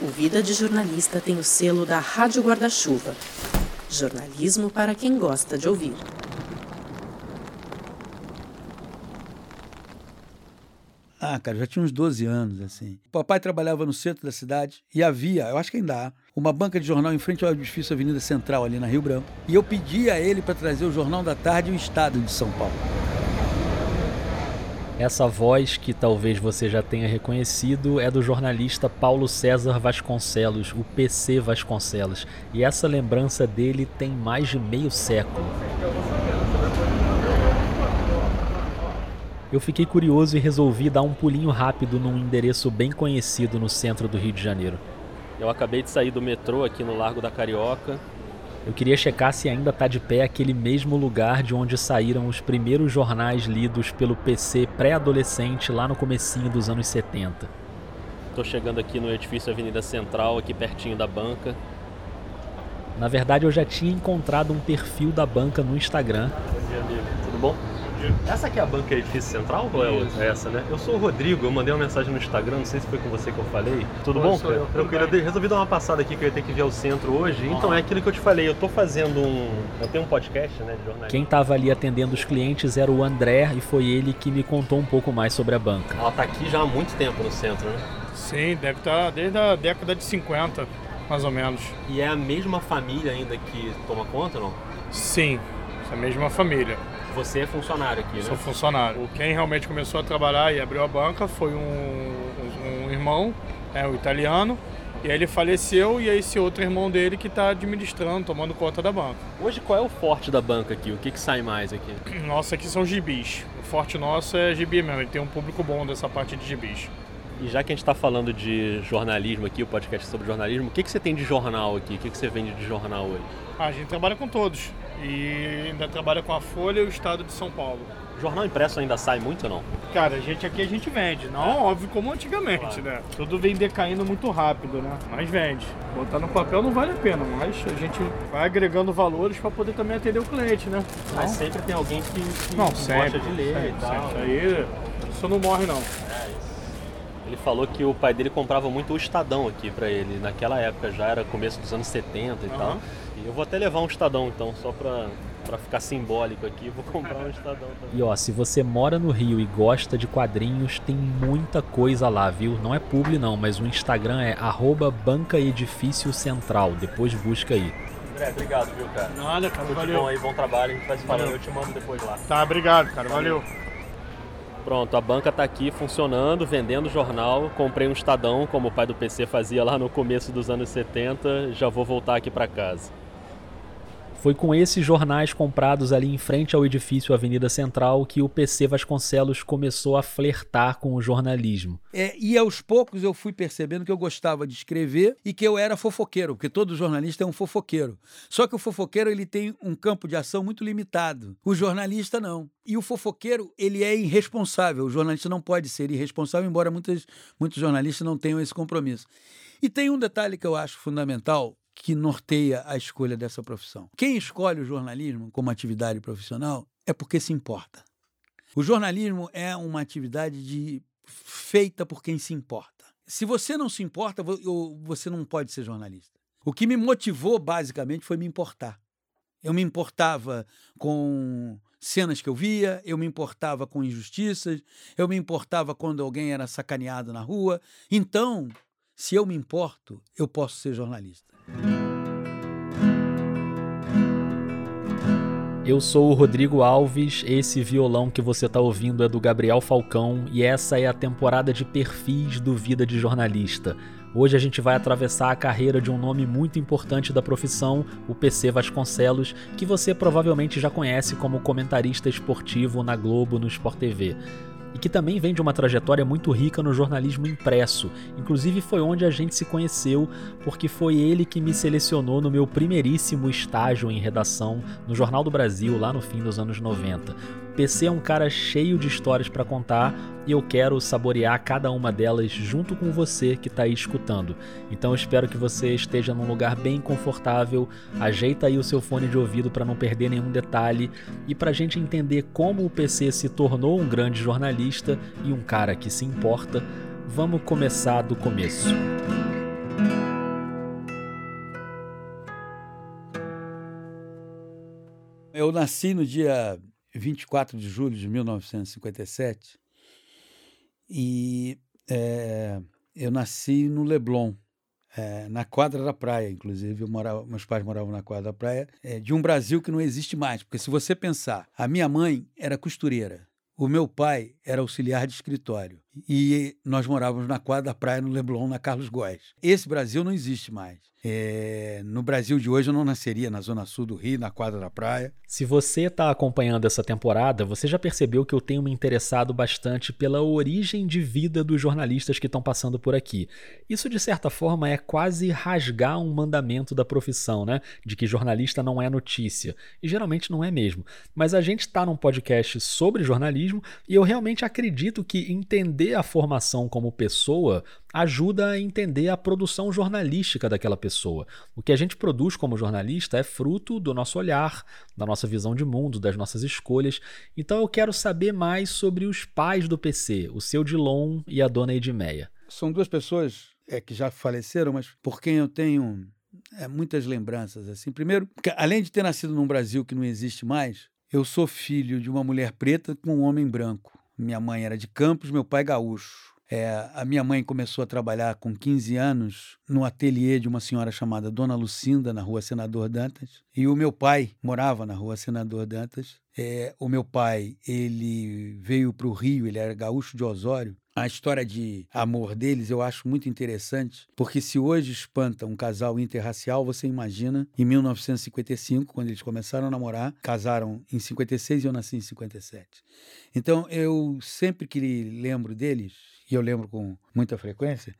O Vida de Jornalista tem o selo da Rádio Guarda-Chuva. Jornalismo para quem gosta de ouvir. Ah, cara, já tinha uns 12 anos, assim. O papai trabalhava no centro da cidade e havia, eu acho que ainda há, uma banca de jornal em frente ao edifício Avenida Central, ali na Rio Branco. E eu pedi a ele para trazer o Jornal da Tarde e o Estado de São Paulo. Essa voz que talvez você já tenha reconhecido é do jornalista Paulo César Vasconcelos, o PC Vasconcelos. E essa lembrança dele tem mais de meio século. Eu fiquei curioso e resolvi dar um pulinho rápido num endereço bem conhecido no centro do Rio de Janeiro. Eu acabei de sair do metrô aqui no Largo da Carioca. Eu queria checar se ainda está de pé aquele mesmo lugar de onde saíram os primeiros jornais lidos pelo PC pré-adolescente lá no comecinho dos anos 70. Estou chegando aqui no edifício Avenida Central, aqui pertinho da banca. Na verdade, eu já tinha encontrado um perfil da banca no Instagram. Bom dia, amigo. Tudo bom? Essa aqui é a banca Edifício Central ou é outra? É essa, né? Eu sou o Rodrigo, eu mandei uma mensagem no Instagram, não sei se foi com você que eu falei. Tudo bom? Sou eu, Tranquilo, eu resolvi dar uma passada aqui que eu ia ter que vir ao centro hoje. Então é aquilo que eu te falei, eu tô fazendo um. Eu tenho um podcast, né, de jornalismo. Quem estava ali atendendo os clientes era o André e foi ele que me contou um pouco mais sobre a banca. Ela tá aqui já há muito tempo no centro, né? Sim, deve estar tá desde a década de 50, mais ou menos. E é a mesma família ainda que toma conta, não? Sim, é a mesma família. Você é funcionário aqui, né? Sou funcionário. Quem realmente começou a trabalhar e abriu a banca foi um, um, irmão, é, o um italiano, e aí ele faleceu e é esse outro irmão dele que está administrando, tomando conta da banca. Hoje qual é o forte da banca aqui? O que, que sai mais aqui? Nossa, aqui são gibis. O forte nosso é gibi mesmo, ele tem um público bom dessa parte de gibis. E já que a gente está falando de jornalismo aqui, o podcast é sobre jornalismo, o que, que você tem de jornal aqui? O que, que você vende de jornal hoje? Ah, a gente trabalha com todos. E ainda trabalha com a Folha e o Estado de São Paulo. Jornal impresso ainda sai muito ou não? Cara, a gente aqui a gente vende. Não, é. óbvio, como antigamente, claro. né? Tudo vem decaindo muito rápido, né? Mas vende. Botar no papel não vale a pena, mas a gente vai agregando valores para poder também atender o cliente, né? Mas não? sempre tem alguém que, que não, sempre, gosta de ler sempre, e tal. Sempre. Aí isso não morre não. Ele falou que o pai dele comprava muito o Estadão aqui para ele. Naquela época já era começo dos anos 70 e uhum. tal. E eu vou até levar um Estadão então, só para para ficar simbólico aqui, vou comprar um Estadão também. E ó, se você mora no Rio e gosta de quadrinhos, tem muita coisa lá, viu? Não é publi não, mas o Instagram é @bancaedifíciocentral. Depois busca aí. André, obrigado, viu, cara? Nada, cara, Tudo valeu. bom aí, bom trabalho, a gente vai se falando, eu te mando depois lá. Tá, obrigado, cara, valeu. Pronto, a banca está aqui funcionando, vendendo jornal. Comprei um Estadão, como o pai do PC fazia lá no começo dos anos 70. Já vou voltar aqui para casa. Foi com esses jornais comprados ali em frente ao edifício Avenida Central que o PC Vasconcelos começou a flertar com o jornalismo. É, e aos poucos eu fui percebendo que eu gostava de escrever e que eu era fofoqueiro, porque todo jornalista é um fofoqueiro. Só que o fofoqueiro ele tem um campo de ação muito limitado. O jornalista não. E o fofoqueiro, ele é irresponsável. O jornalista não pode ser irresponsável, embora muitos, muitos jornalistas não tenham esse compromisso. E tem um detalhe que eu acho fundamental, que norteia a escolha dessa profissão. Quem escolhe o jornalismo como atividade profissional é porque se importa. O jornalismo é uma atividade de, feita por quem se importa. Se você não se importa, você não pode ser jornalista. O que me motivou, basicamente, foi me importar. Eu me importava com cenas que eu via, eu me importava com injustiças, eu me importava quando alguém era sacaneado na rua. Então, se eu me importo, eu posso ser jornalista. Eu sou o Rodrigo Alves, esse violão que você está ouvindo é do Gabriel Falcão e essa é a temporada de perfis do Vida de Jornalista. Hoje a gente vai atravessar a carreira de um nome muito importante da profissão, o PC Vasconcelos, que você provavelmente já conhece como comentarista esportivo na Globo no Sport TV e que também vem de uma trajetória muito rica no jornalismo impresso. Inclusive foi onde a gente se conheceu, porque foi ele que me selecionou no meu primeiríssimo estágio em redação no Jornal do Brasil, lá no fim dos anos 90. PC é um cara cheio de histórias para contar e eu quero saborear cada uma delas junto com você que está aí escutando. Então espero que você esteja num lugar bem confortável, ajeita aí o seu fone de ouvido para não perder nenhum detalhe e para a gente entender como o PC se tornou um grande jornalista e um cara que se importa, vamos começar do começo. Eu nasci no dia 24 de julho de 1957 e é, eu nasci no Leblon, é, na quadra da praia, inclusive. Morava, meus pais moravam na quadra da praia, é, de um Brasil que não existe mais. Porque se você pensar, a minha mãe era costureira, o meu pai era auxiliar de escritório e nós morávamos na quadra da praia no Leblon, na Carlos Góes. Esse Brasil não existe mais. É, no Brasil de hoje eu não nasceria na zona sul do Rio, na quadra da praia. Se você está acompanhando essa temporada, você já percebeu que eu tenho me interessado bastante pela origem de vida dos jornalistas que estão passando por aqui. Isso, de certa forma, é quase rasgar um mandamento da profissão, né? De que jornalista não é notícia. E geralmente não é mesmo. Mas a gente está num podcast sobre jornalismo e eu realmente acredito que entender a formação como pessoa ajuda a entender a produção jornalística daquela pessoa. O que a gente produz como jornalista é fruto do nosso olhar, da nossa visão de mundo, das nossas escolhas. Então eu quero saber mais sobre os pais do PC, o seu Dilon e a dona Edmeia. São duas pessoas é, que já faleceram, mas por quem eu tenho é, muitas lembranças. assim. Primeiro, além de ter nascido num Brasil que não existe mais, eu sou filho de uma mulher preta com um homem branco. Minha mãe era de Campos, meu pai gaúcho. É, a minha mãe começou a trabalhar com 15 anos no ateliê de uma senhora chamada Dona Lucinda, na rua Senador Dantas. E o meu pai morava na rua Senador Dantas. É, o meu pai, ele veio para o Rio, ele era gaúcho de Osório. A história de amor deles eu acho muito interessante, porque se hoje espanta um casal interracial, você imagina em 1955, quando eles começaram a namorar, casaram em 56 e eu nasci em 57. Então eu sempre que lembro deles, e eu lembro com muita frequência,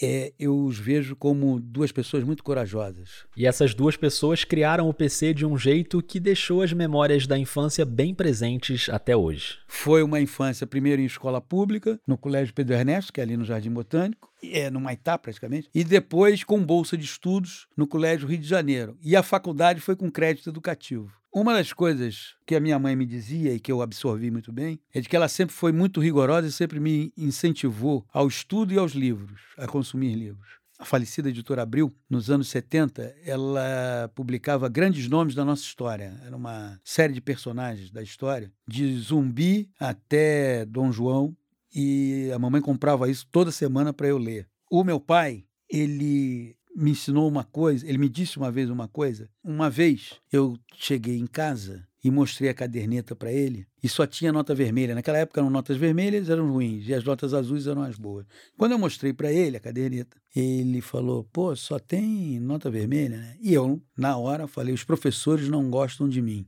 é, eu os vejo como duas pessoas muito corajosas. E essas duas pessoas criaram o PC de um jeito que deixou as memórias da infância bem presentes até hoje. Foi uma infância, primeiro em escola pública, no Colégio Pedro Ernesto, que é ali no Jardim Botânico, é, no Maitá praticamente, e depois com bolsa de estudos no Colégio Rio de Janeiro. E a faculdade foi com crédito educativo. Uma das coisas que a minha mãe me dizia e que eu absorvi muito bem é de que ela sempre foi muito rigorosa e sempre me incentivou ao estudo e aos livros, a consumir livros. A falecida editora Abril, nos anos 70, ela publicava grandes nomes da nossa história. Era uma série de personagens da história, de Zumbi até Dom João, e a mamãe comprava isso toda semana para eu ler. O meu pai, ele me ensinou uma coisa, ele me disse uma vez uma coisa. Uma vez eu cheguei em casa e mostrei a caderneta para ele e só tinha nota vermelha. Naquela época eram notas vermelhas, eram ruins, e as notas azuis eram as boas. Quando eu mostrei para ele a caderneta, ele falou: "Pô, só tem nota vermelha, né?" E eu, na hora, falei: "Os professores não gostam de mim."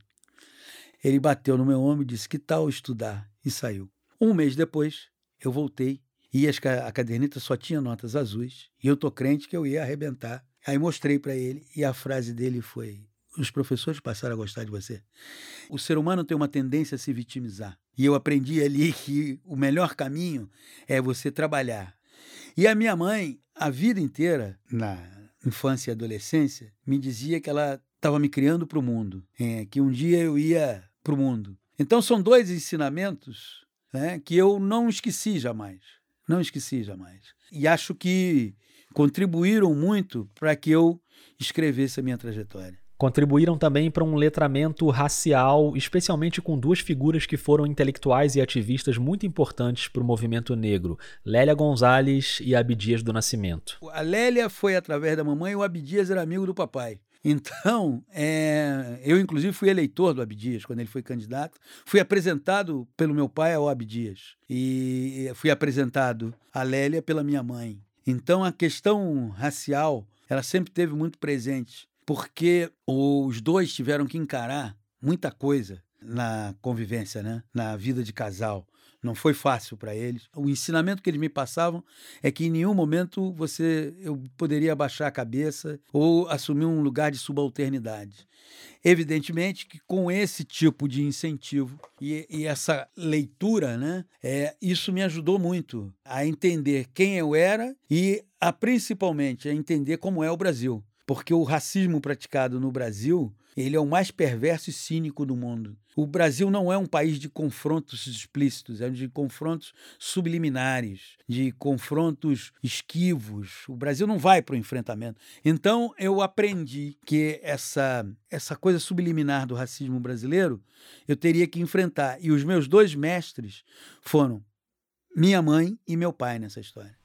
Ele bateu no meu ombro e disse: "Que tal estudar?" e saiu. Um mês depois, eu voltei e as, a caderneta só tinha notas azuis, e eu tô crente que eu ia arrebentar. Aí mostrei para ele, e a frase dele foi: Os professores passaram a gostar de você. O ser humano tem uma tendência a se vitimizar. E eu aprendi ali que o melhor caminho é você trabalhar. E a minha mãe, a vida inteira, na infância e adolescência, me dizia que ela estava me criando para o mundo, é, que um dia eu ia para o mundo. Então são dois ensinamentos né, que eu não esqueci jamais. Não esqueci jamais. E acho que contribuíram muito para que eu escrevesse a minha trajetória. Contribuíram também para um letramento racial, especialmente com duas figuras que foram intelectuais e ativistas muito importantes para o movimento negro: Lélia Gonzalez e Abdias do Nascimento. A Lélia foi através da mamãe e o Abdias era amigo do papai. Então, é, eu inclusive fui eleitor do Abdias quando ele foi candidato. Fui apresentado pelo meu pai ao Abdias e fui apresentado a Lélia pela minha mãe. Então, a questão racial, ela sempre teve muito presente, porque os dois tiveram que encarar muita coisa na convivência, né? na vida de casal. Não foi fácil para eles. O ensinamento que eles me passavam é que em nenhum momento você eu poderia baixar a cabeça ou assumir um lugar de subalternidade. Evidentemente que com esse tipo de incentivo e, e essa leitura, né, é, isso me ajudou muito a entender quem eu era e a principalmente a entender como é o Brasil porque o racismo praticado no Brasil ele é o mais perverso e cínico do mundo. O Brasil não é um país de confrontos explícitos, é de confrontos subliminares, de confrontos esquivos. O Brasil não vai para o enfrentamento. Então eu aprendi que essa essa coisa subliminar do racismo brasileiro eu teria que enfrentar. E os meus dois mestres foram minha mãe e meu pai nessa história.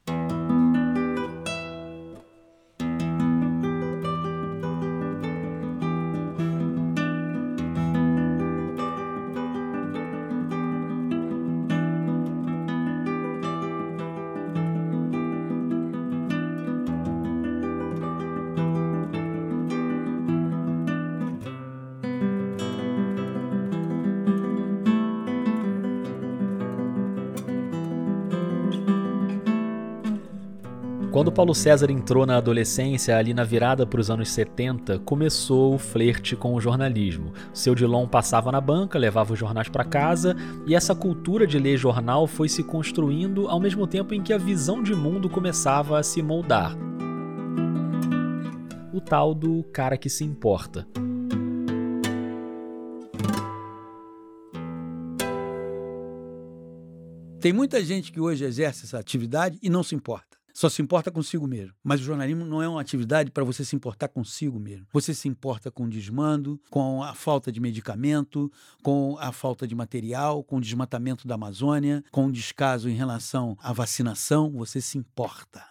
Paulo César entrou na adolescência, ali na virada para os anos 70, começou o flerte com o jornalismo. Seu Dilon passava na banca, levava os jornais para casa, e essa cultura de ler jornal foi se construindo ao mesmo tempo em que a visão de mundo começava a se moldar. O tal do cara que se importa. Tem muita gente que hoje exerce essa atividade e não se importa só se importa consigo mesmo. Mas o jornalismo não é uma atividade para você se importar consigo mesmo. Você se importa com o desmando, com a falta de medicamento, com a falta de material, com o desmatamento da Amazônia, com o descaso em relação à vacinação. Você se importa.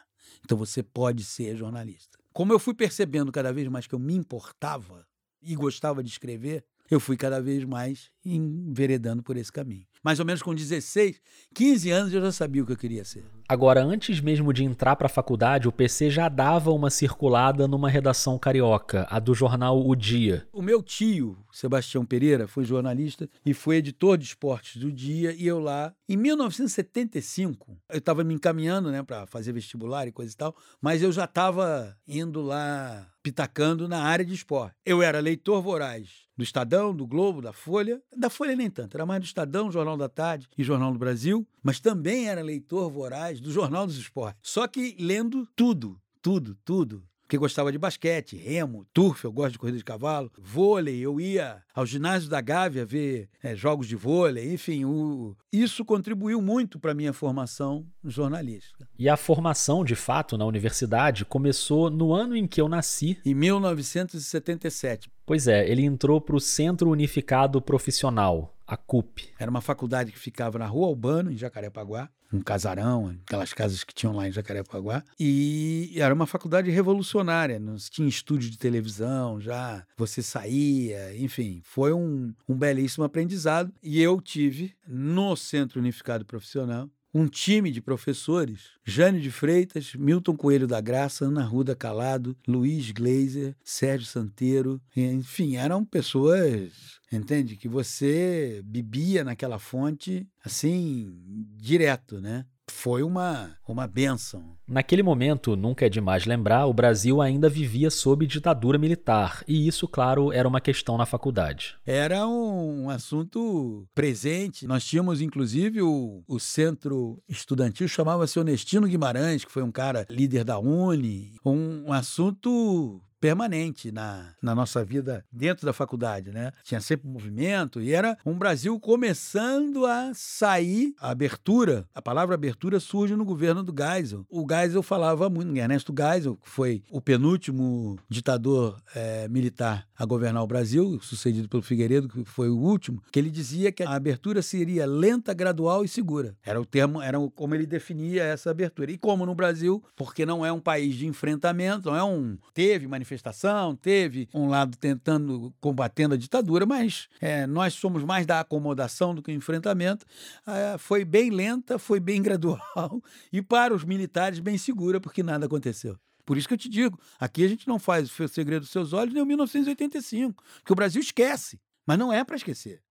Então você pode ser jornalista. Como eu fui percebendo cada vez mais que eu me importava e gostava de escrever, eu fui cada vez mais enveredando por esse caminho. Mais ou menos com 16, 15 anos eu já sabia o que eu queria ser. Agora, antes mesmo de entrar para a faculdade, o PC já dava uma circulada numa redação carioca, a do jornal O Dia. O meu tio, Sebastião Pereira, foi jornalista e foi editor de esportes do Dia, e eu lá, em 1975, eu estava me encaminhando né, para fazer vestibular e coisa e tal, mas eu já estava indo lá pitacando na área de esporte. Eu era leitor voraz do Estadão, do Globo, da Folha. Da Folha nem tanto, era mais do Estadão, Jornal da Tarde e Jornal do Brasil, mas também era leitor voraz do Jornal dos Esportes. Só que lendo tudo, tudo, tudo porque gostava de basquete, remo, turf, eu gosto de corrida de cavalo, vôlei, eu ia ao ginásio da Gávea ver é, jogos de vôlei, enfim, o... isso contribuiu muito para a minha formação jornalística. E a formação, de fato, na universidade começou no ano em que eu nasci. Em 1977. Pois é, ele entrou para o Centro Unificado Profissional, a CUP. Era uma faculdade que ficava na Rua Albano, em Jacarepaguá, um casarão, aquelas casas que tinham lá em Jacarepaguá. E era uma faculdade revolucionária, tinha estúdio de televisão, já você saía, enfim, foi um, um belíssimo aprendizado. E eu tive, no Centro Unificado Profissional, um time de professores, Jânio de Freitas, Milton Coelho da Graça, Ana Ruda Calado, Luiz Gleiser, Sérgio Santeiro, enfim, eram pessoas, entende, que você bebia naquela fonte assim, direto, né? Foi uma, uma benção. Naquele momento, nunca é demais lembrar, o Brasil ainda vivia sob ditadura militar, e isso, claro, era uma questão na faculdade. Era um assunto presente. Nós tínhamos, inclusive, o, o centro estudantil, chamava-se Honestino Guimarães, que foi um cara líder da Uni, um, um assunto permanente na, na nossa vida dentro da faculdade, né? Tinha sempre movimento e era um Brasil começando a sair, a abertura, a palavra abertura surge no governo do Geisel. O Geisel falava muito, Ernesto Geisel, que foi o penúltimo ditador é, militar a governar o Brasil, sucedido pelo Figueiredo, que foi o último, que ele dizia que a abertura seria lenta, gradual e segura. Era o termo, era como ele definia essa abertura. E como no Brasil, porque não é um país de enfrentamento, não é um teve manifestação manifestação, teve um lado tentando, combatendo a ditadura, mas é, nós somos mais da acomodação do que o enfrentamento. É, foi bem lenta, foi bem gradual e para os militares bem segura, porque nada aconteceu. Por isso que eu te digo, aqui a gente não faz o segredo dos seus olhos nem o 1985, que o Brasil esquece, mas não é para esquecer.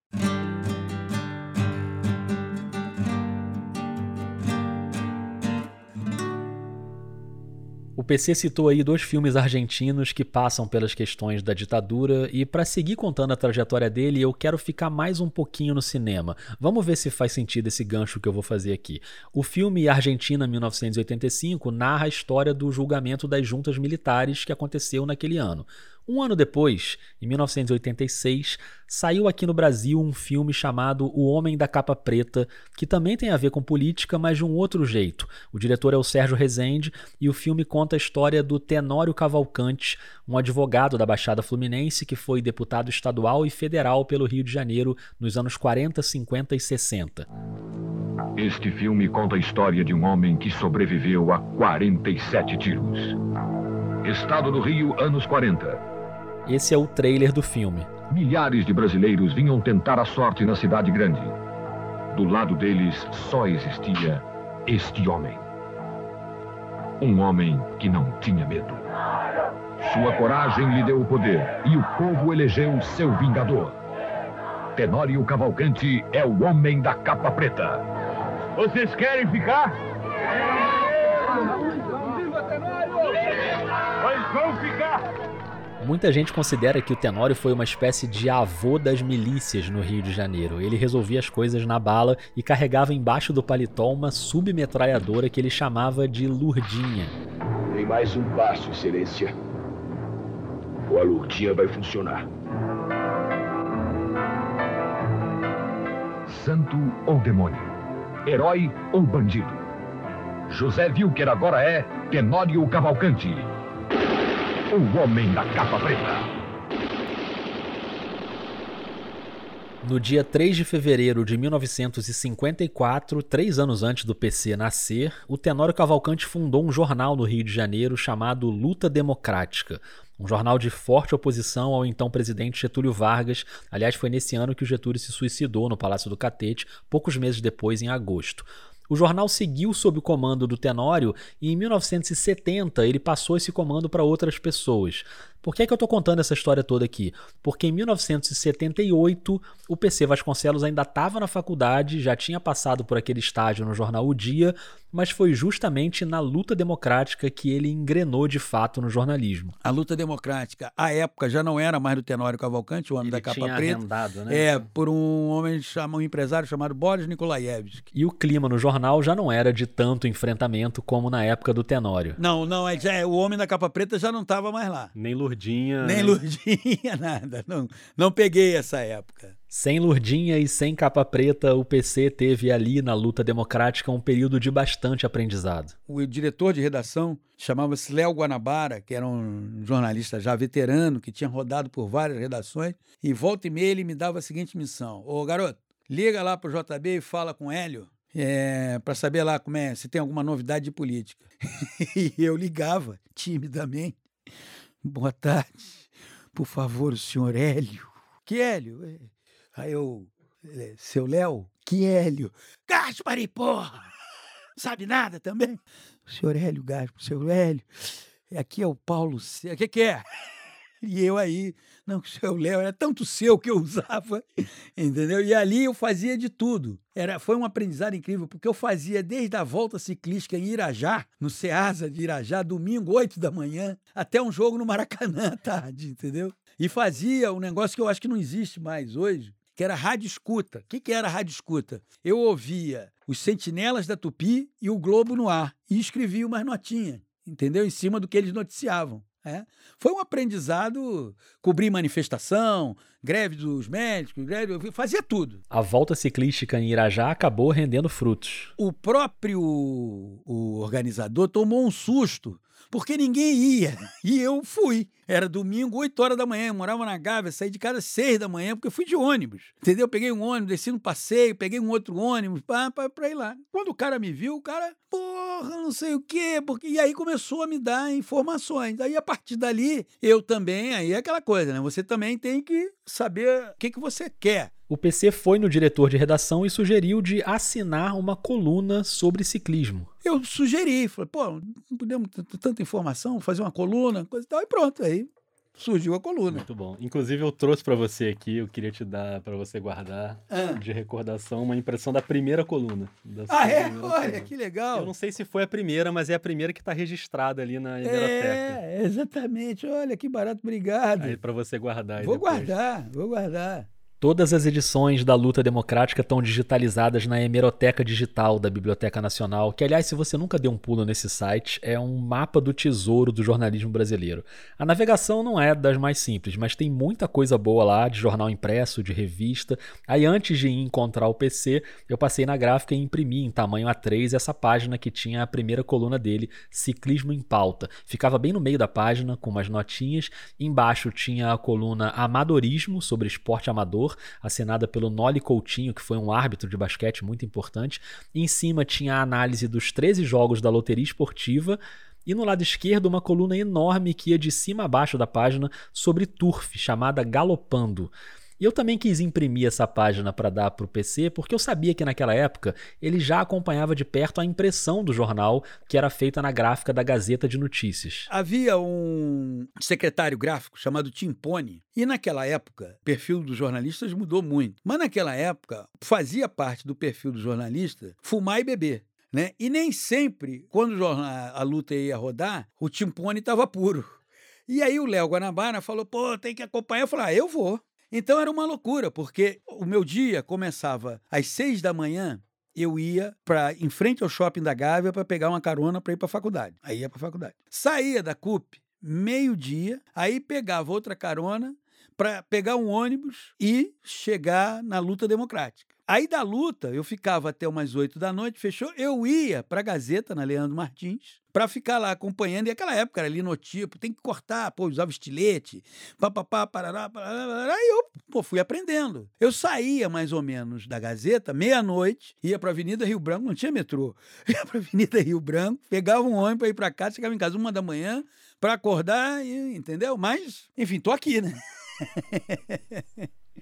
O PC citou aí dois filmes argentinos que passam pelas questões da ditadura e para seguir contando a trajetória dele, eu quero ficar mais um pouquinho no cinema. Vamos ver se faz sentido esse gancho que eu vou fazer aqui. O filme Argentina 1985 narra a história do julgamento das juntas militares que aconteceu naquele ano. Um ano depois, em 1986, saiu aqui no Brasil um filme chamado O Homem da Capa Preta, que também tem a ver com política, mas de um outro jeito. O diretor é o Sérgio Rezende e o filme conta a história do Tenório Cavalcante, um advogado da Baixada Fluminense que foi deputado estadual e federal pelo Rio de Janeiro nos anos 40, 50 e 60. Este filme conta a história de um homem que sobreviveu a 47 tiros. Estado do Rio, anos 40. Esse é o trailer do filme. Milhares de brasileiros vinham tentar a sorte na cidade grande. Do lado deles só existia este homem. Um homem que não tinha medo. Sua coragem lhe deu o poder e o povo elegeu seu vingador. Tenório Cavalcante é o homem da capa preta. Vocês querem ficar? Pois vão ficar! Muita gente considera que o Tenório foi uma espécie de avô das milícias no Rio de Janeiro. Ele resolvia as coisas na bala e carregava embaixo do paletó uma submetralhadora que ele chamava de Lurdinha. Tem mais um passo, Excelência. Ou a Lurdinha vai funcionar. Santo ou demônio? Herói ou bandido? José Wilker agora é Tenório Cavalcante o Homem da Capa Preta. No dia 3 de fevereiro de 1954, três anos antes do PC nascer, o Tenório Cavalcante fundou um jornal no Rio de Janeiro chamado Luta Democrática, um jornal de forte oposição ao então presidente Getúlio Vargas. Aliás, foi nesse ano que o Getúlio se suicidou no Palácio do Catete, poucos meses depois, em agosto. O jornal seguiu sob o comando do Tenório e em 1970 ele passou esse comando para outras pessoas. Por que, é que eu estou contando essa história toda aqui? Porque em 1978 o PC Vasconcelos ainda estava na faculdade, já tinha passado por aquele estágio no jornal O Dia, mas foi justamente na luta democrática que ele engrenou de fato no jornalismo. A luta democrática, à época, já não era mais do Tenório Cavalcante, o homem ele da capa tinha preta. Arrendado, né? É, por um homem, um empresário chamado Boris Nikolaevski. E o clima no jornal já não era de tanto enfrentamento como na época do Tenório. Não, não, é, é o homem da capa preta já não estava mais lá. Nem Lurdinha. Nem Lurdinha, nada. Não, não peguei essa época. Sem Lurdinha e sem capa preta, o PC teve ali na luta democrática um período de bastante aprendizado. O diretor de redação chamava-se Léo Guanabara, que era um jornalista já veterano, que tinha rodado por várias redações, e volta e meia ele me dava a seguinte missão: Ô garoto, liga lá pro JB e fala com Hélio é, para saber lá como é, se tem alguma novidade de política. e eu ligava timidamente. Boa tarde. Por favor, o senhor Hélio. Que Hélio? Aí eu, é, seu Léo, que Hélio? Gaspari, porra! Sabe nada também? O senhor Hélio Gaspar, seu Hélio, aqui é o Paulo C. O que, que é? E eu aí, não, o seu Léo era tanto seu que eu usava, entendeu? E ali eu fazia de tudo. Era, foi um aprendizado incrível, porque eu fazia desde a volta ciclística em Irajá, no Ceasa de Irajá, domingo, 8 da manhã, até um jogo no Maracanã à tarde, entendeu? E fazia um negócio que eu acho que não existe mais hoje, que era rádio escuta. O que, que era rádio escuta? Eu ouvia os Sentinelas da Tupi e o Globo no ar e escrevia umas notinhas, entendeu? Em cima do que eles noticiavam. É. Foi um aprendizado, cobrir manifestação, greve dos médicos, greve, fazia tudo. A volta ciclística em Irajá acabou rendendo frutos. O próprio o organizador tomou um susto porque ninguém ia. E eu fui. Era domingo, 8 horas da manhã. Eu morava na Gávea, saí de casa às 6 da manhã, porque eu fui de ônibus. Entendeu? Peguei um ônibus, desci no passeio, peguei um outro ônibus pra, pra, pra ir lá. Quando o cara me viu, o cara, porra, não sei o quê. Porque... E aí começou a me dar informações. Aí a partir dali, eu também, aí é aquela coisa, né? Você também tem que saber o que, que você quer. O PC foi no diretor de redação e sugeriu de assinar uma coluna sobre ciclismo. Eu sugeri, falei, pô, não podemos ter tanta informação, fazer uma coluna, coisa e tal, e pronto, aí surgiu a coluna. Muito bom. Inclusive, eu trouxe para você aqui, eu queria te dar para você guardar ah. de recordação uma impressão da primeira coluna. ah, é? Olha, coluna. que legal. Eu não sei se foi a primeira, mas é a primeira que está registrada ali na Hemeroteca. É, exatamente. Olha, que barato, obrigado. Aí para você guardar. Vou depois. guardar, vou guardar. Todas as edições da Luta Democrática estão digitalizadas na hemeroteca digital da Biblioteca Nacional, que, aliás, se você nunca deu um pulo nesse site, é um mapa do tesouro do jornalismo brasileiro. A navegação não é das mais simples, mas tem muita coisa boa lá, de jornal impresso, de revista. Aí, antes de encontrar o PC, eu passei na gráfica e imprimi em tamanho A3 essa página que tinha a primeira coluna dele, Ciclismo em Pauta. Ficava bem no meio da página, com umas notinhas. Embaixo tinha a coluna Amadorismo, sobre esporte amador, assinada pelo Noli Coutinho, que foi um árbitro de basquete muito importante. Em cima tinha a análise dos 13 jogos da loteria esportiva. E no lado esquerdo, uma coluna enorme que ia de cima a baixo da página sobre turf, chamada Galopando. E eu também quis imprimir essa página para dar para o PC, porque eu sabia que naquela época ele já acompanhava de perto a impressão do jornal que era feita na gráfica da Gazeta de Notícias. Havia um secretário gráfico chamado Timpone, e naquela época o perfil dos jornalistas mudou muito. Mas naquela época fazia parte do perfil do jornalista fumar e beber. Né? E nem sempre, quando a luta ia rodar, o Timpone estava puro. E aí o Léo Guanabara falou, pô, tem que acompanhar. Eu falei, ah, eu vou. Então era uma loucura, porque o meu dia começava às seis da manhã, eu ia para em frente ao shopping da Gávea para pegar uma carona para ir para a faculdade. Aí ia para a faculdade. Saía da CUP meio-dia, aí pegava outra carona para pegar um ônibus e chegar na luta democrática. Aí da luta, eu ficava até umas oito da noite, fechou? Eu ia para a Gazeta, na Leandro Martins, para ficar lá acompanhando. E aquela época era linotipo, tem que cortar, pô, usava estilete, papapá, parará, parará. Aí eu pô, fui aprendendo. Eu saía mais ou menos da Gazeta, meia-noite, ia para Avenida Rio Branco, não tinha metrô. Ia para Avenida Rio Branco, pegava um ônibus para ir para casa, chegava em casa uma da manhã para acordar, e, entendeu? Mas, enfim, tô aqui, né?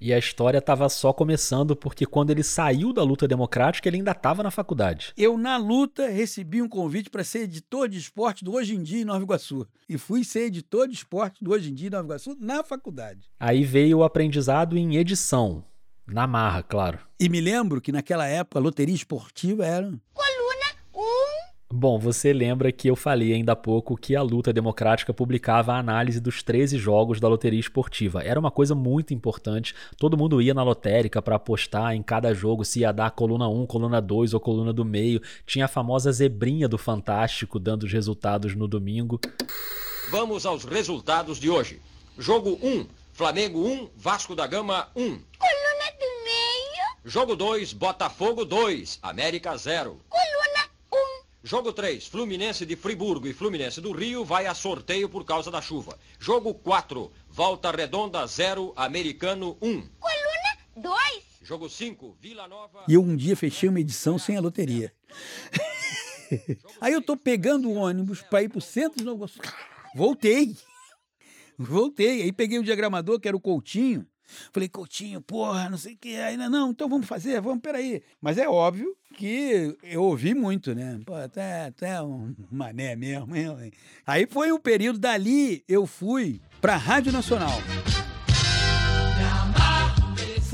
E a história estava só começando porque quando ele saiu da luta democrática, ele ainda estava na faculdade. Eu, na luta, recebi um convite para ser editor de esporte do Hoje em Dia em Nova Iguaçu. E fui ser editor de esporte do Hoje em Dia em Nova Iguaçu na faculdade. Aí veio o aprendizado em edição. Na marra, claro. E me lembro que naquela época a loteria esportiva era. Bom, você lembra que eu falei ainda há pouco que a Luta Democrática publicava a análise dos 13 jogos da loteria esportiva. Era uma coisa muito importante. Todo mundo ia na lotérica para apostar em cada jogo se ia dar coluna 1, coluna 2 ou coluna do meio. Tinha a famosa zebrinha do Fantástico dando os resultados no domingo. Vamos aos resultados de hoje. Jogo 1, Flamengo 1, Vasco da Gama 1. Coluna do meio. Jogo 2, Botafogo 2, América 0. Coluna Jogo 3, Fluminense de Friburgo e Fluminense do Rio vai a sorteio por causa da chuva. Jogo 4, Volta Redonda 0, Americano 1. Coluna 2. Jogo 5, Vila Nova. E eu um dia fechei uma edição sem a loteria. Aí eu tô pegando o ônibus para ir pro centro de Novo Voltei. Voltei. Aí peguei o diagramador, que era o Coutinho. Falei, Coutinho, porra, não sei o que. Ainda não, então vamos fazer, vamos, peraí. Mas é óbvio que eu ouvi muito, né? Pô, até, até um mané mesmo. Hein? Aí foi um período dali, eu fui pra Rádio Nacional.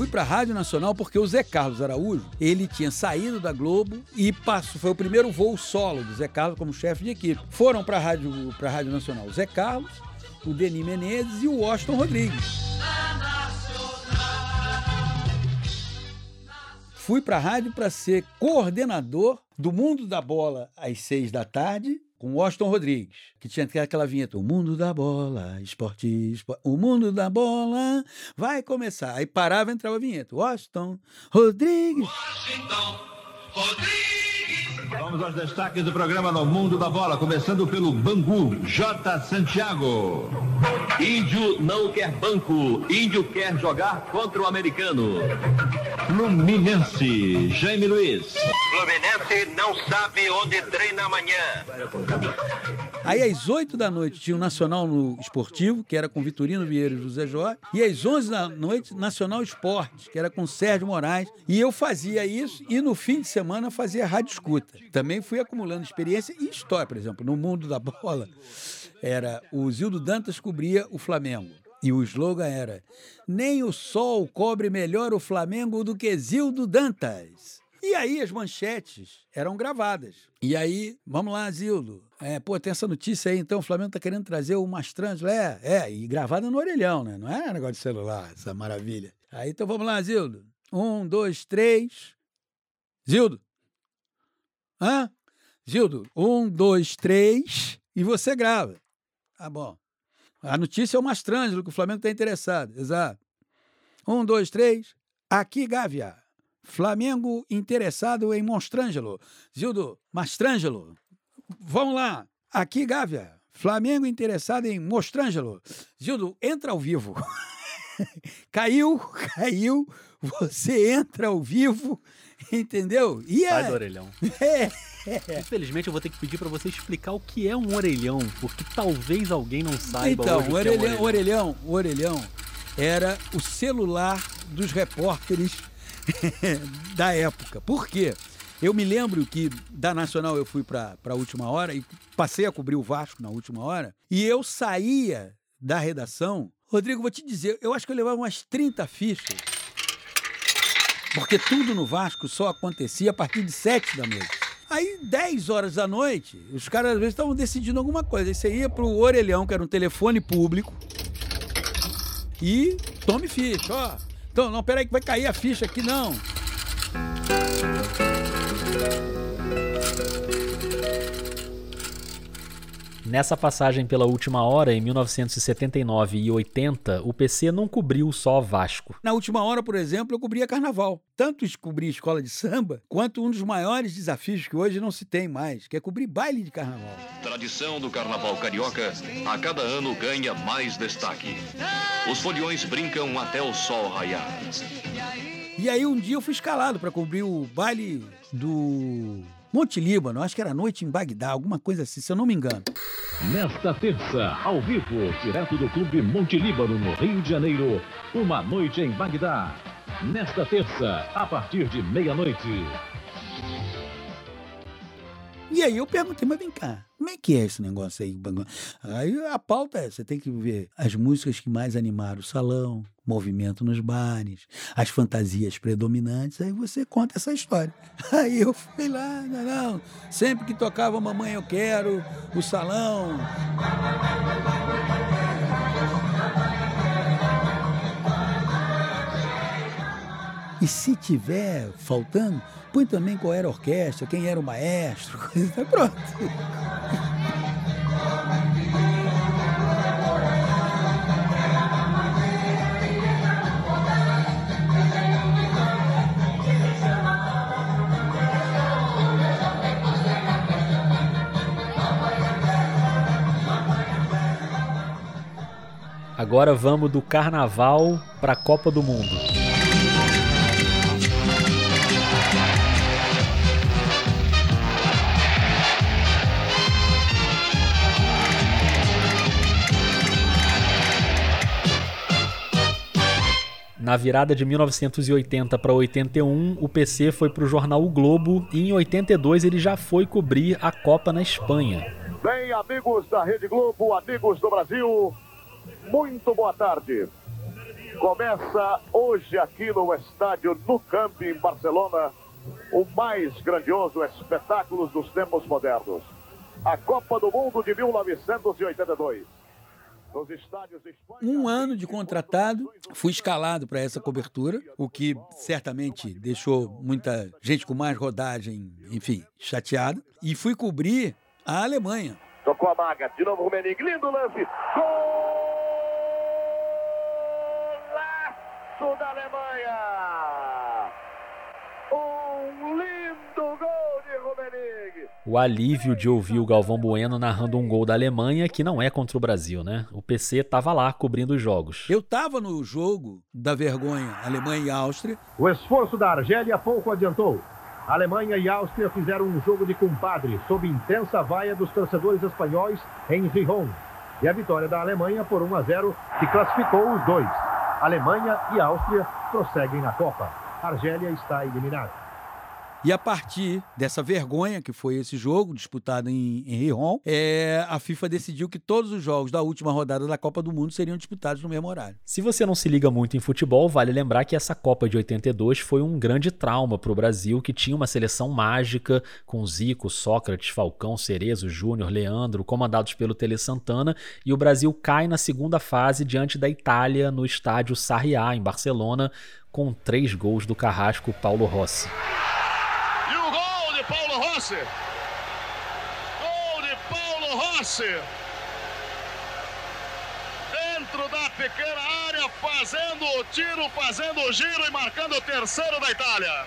Fui para a Rádio Nacional porque o Zé Carlos Araújo, ele tinha saído da Globo e passou, foi o primeiro voo solo do Zé Carlos como chefe de equipe. Foram para a Rádio, a Rádio Nacional o Zé Carlos, o Denis Menezes e o Washington Rodrigues. Fui para a rádio para ser coordenador do Mundo da Bola às seis da tarde com Washington Rodrigues, que tinha aquela vinheta, o mundo da bola, esporte, esporte, o mundo da bola vai começar. Aí parava e entrava a vinheta, Washington Rodrigues. Washington Rodrigues. Vamos aos destaques do programa No Mundo da Bola, começando pelo Bangu, J. Santiago. Índio não quer banco, índio quer jogar contra o americano. Fluminense, Jaime Luiz. Fluminense não sabe onde treina amanhã. Aí às 8 da noite tinha o Nacional no Esportivo, que era com Vitorino Vieira e José Jorge. E às 11 da noite, Nacional Esporte, que era com Sérgio Moraes. E eu fazia isso e no fim de semana fazia rádio escuta. Também fui acumulando experiência e história, por exemplo, no mundo da bola. Era o Zildo Dantas cobria o Flamengo. E o slogan era: Nem o sol cobre melhor o Flamengo do que Zildo Dantas. E aí as manchetes eram gravadas. E aí, vamos lá, Zildo. É, pô, tem essa notícia aí, então o Flamengo tá querendo trazer o Mastrange. É, é, e gravada no orelhão, né? Não é negócio de celular, essa maravilha. Aí então vamos lá, Zildo. Um, dois, três. Zildo. Hã? Zildo, um, dois, três. E você grava. Tá bom. A notícia é o Mastrângelo, que o Flamengo está interessado. Exato. Um, dois, três. Aqui, Gávea. Flamengo interessado em Monstrângelo. Zildo, Mastrângelo. Vamos lá. Aqui, Gávea. Flamengo interessado em Mostrângelo. Zildo, entra ao vivo. caiu, caiu. Você entra ao vivo, entendeu? E Sai é... do orelhão. É. Infelizmente eu vou ter que pedir para você explicar o que é um orelhão, porque talvez alguém não saiba então, hoje o orelhão, é um orelhão. O orelhão era o celular dos repórteres da época. Por quê? Eu me lembro que da Nacional eu fui para a última hora e passei a cobrir o Vasco na última hora. E eu saía da redação. Rodrigo, vou te dizer, eu acho que eu levava umas 30 fichas. Porque tudo no Vasco só acontecia a partir de 7 da noite. Aí, 10 horas da noite, os caras às vezes estavam decidindo alguma coisa. Aí você ia pro Orelhão, que era um telefone público, e tome ficha, ó. Então, não, peraí que vai cair a ficha aqui, não. Nessa passagem pela última hora, em 1979 e 80, o PC não cobriu só Vasco. Na última hora, por exemplo, eu cobria carnaval. Tanto cobrir escola de samba, quanto um dos maiores desafios que hoje não se tem mais, que é cobrir baile de carnaval. Tradição do carnaval carioca, a cada ano ganha mais destaque. Os foliões brincam até o sol raiar. E aí um dia eu fui escalado para cobrir o baile do Monte Líbano, acho que era noite em Bagdá, alguma coisa assim, se eu não me engano. Nesta terça, ao vivo, direto do Clube Monte Líbano, no Rio de Janeiro, uma noite em Bagdá. Nesta terça, a partir de meia-noite. E aí eu perguntei, mas vem cá, como é que é esse negócio aí? Aí a pauta é, você tem que ver as músicas que mais animaram o salão, movimento nos bares, as fantasias predominantes, aí você conta essa história. Aí eu fui lá, não, não, sempre que tocava Mamãe Eu Quero, o salão... E se tiver faltando, põe também qual era a orquestra, quem era o maestro, coisa, pronto. Agora vamos do carnaval para a Copa do Mundo. Na virada de 1980 para 81, o PC foi para o jornal O Globo e em 82 ele já foi cobrir a Copa na Espanha. Bem, amigos da Rede Globo, amigos do Brasil, muito boa tarde. Começa hoje aqui no estádio No Camp, em Barcelona, o mais grandioso espetáculo dos tempos modernos. A Copa do Mundo de 1982. Um ano de contratado, fui escalado para essa cobertura, o que certamente deixou muita gente com mais rodagem, enfim, chateada. E fui cobrir a Alemanha. Tocou a maga, de novo o Rummenigge, lindo lance. Gol! da Alemanha! Um lindo gol de Rummenigge! O alívio de ouvir o Galvão Bueno narrando um gol da Alemanha que não é contra o Brasil, né? O PC tava lá cobrindo os jogos. Eu tava no jogo da vergonha Alemanha e Áustria. O esforço da Argélia pouco adiantou. Alemanha e Áustria fizeram um jogo de compadre sob intensa vaia dos torcedores espanhóis em Gijón. E a vitória da Alemanha por 1 a 0 que classificou os dois. Alemanha e Áustria prosseguem na Copa. Argélia está eliminada. E a partir dessa vergonha que foi esse jogo, disputado em, em é, a FIFA decidiu que todos os jogos da última rodada da Copa do Mundo seriam disputados no mesmo horário. Se você não se liga muito em futebol, vale lembrar que essa Copa de 82 foi um grande trauma para o Brasil, que tinha uma seleção mágica com Zico, Sócrates, Falcão, Cerezo, Júnior, Leandro, comandados pelo Tele Santana, e o Brasil cai na segunda fase diante da Itália no estádio Sarriá, em Barcelona, com três gols do carrasco Paulo Rossi. E o gol de Paulo Rossi! Gol de Paulo Rossi! Dentro da pequena área, fazendo o tiro, fazendo o giro e marcando o terceiro da Itália.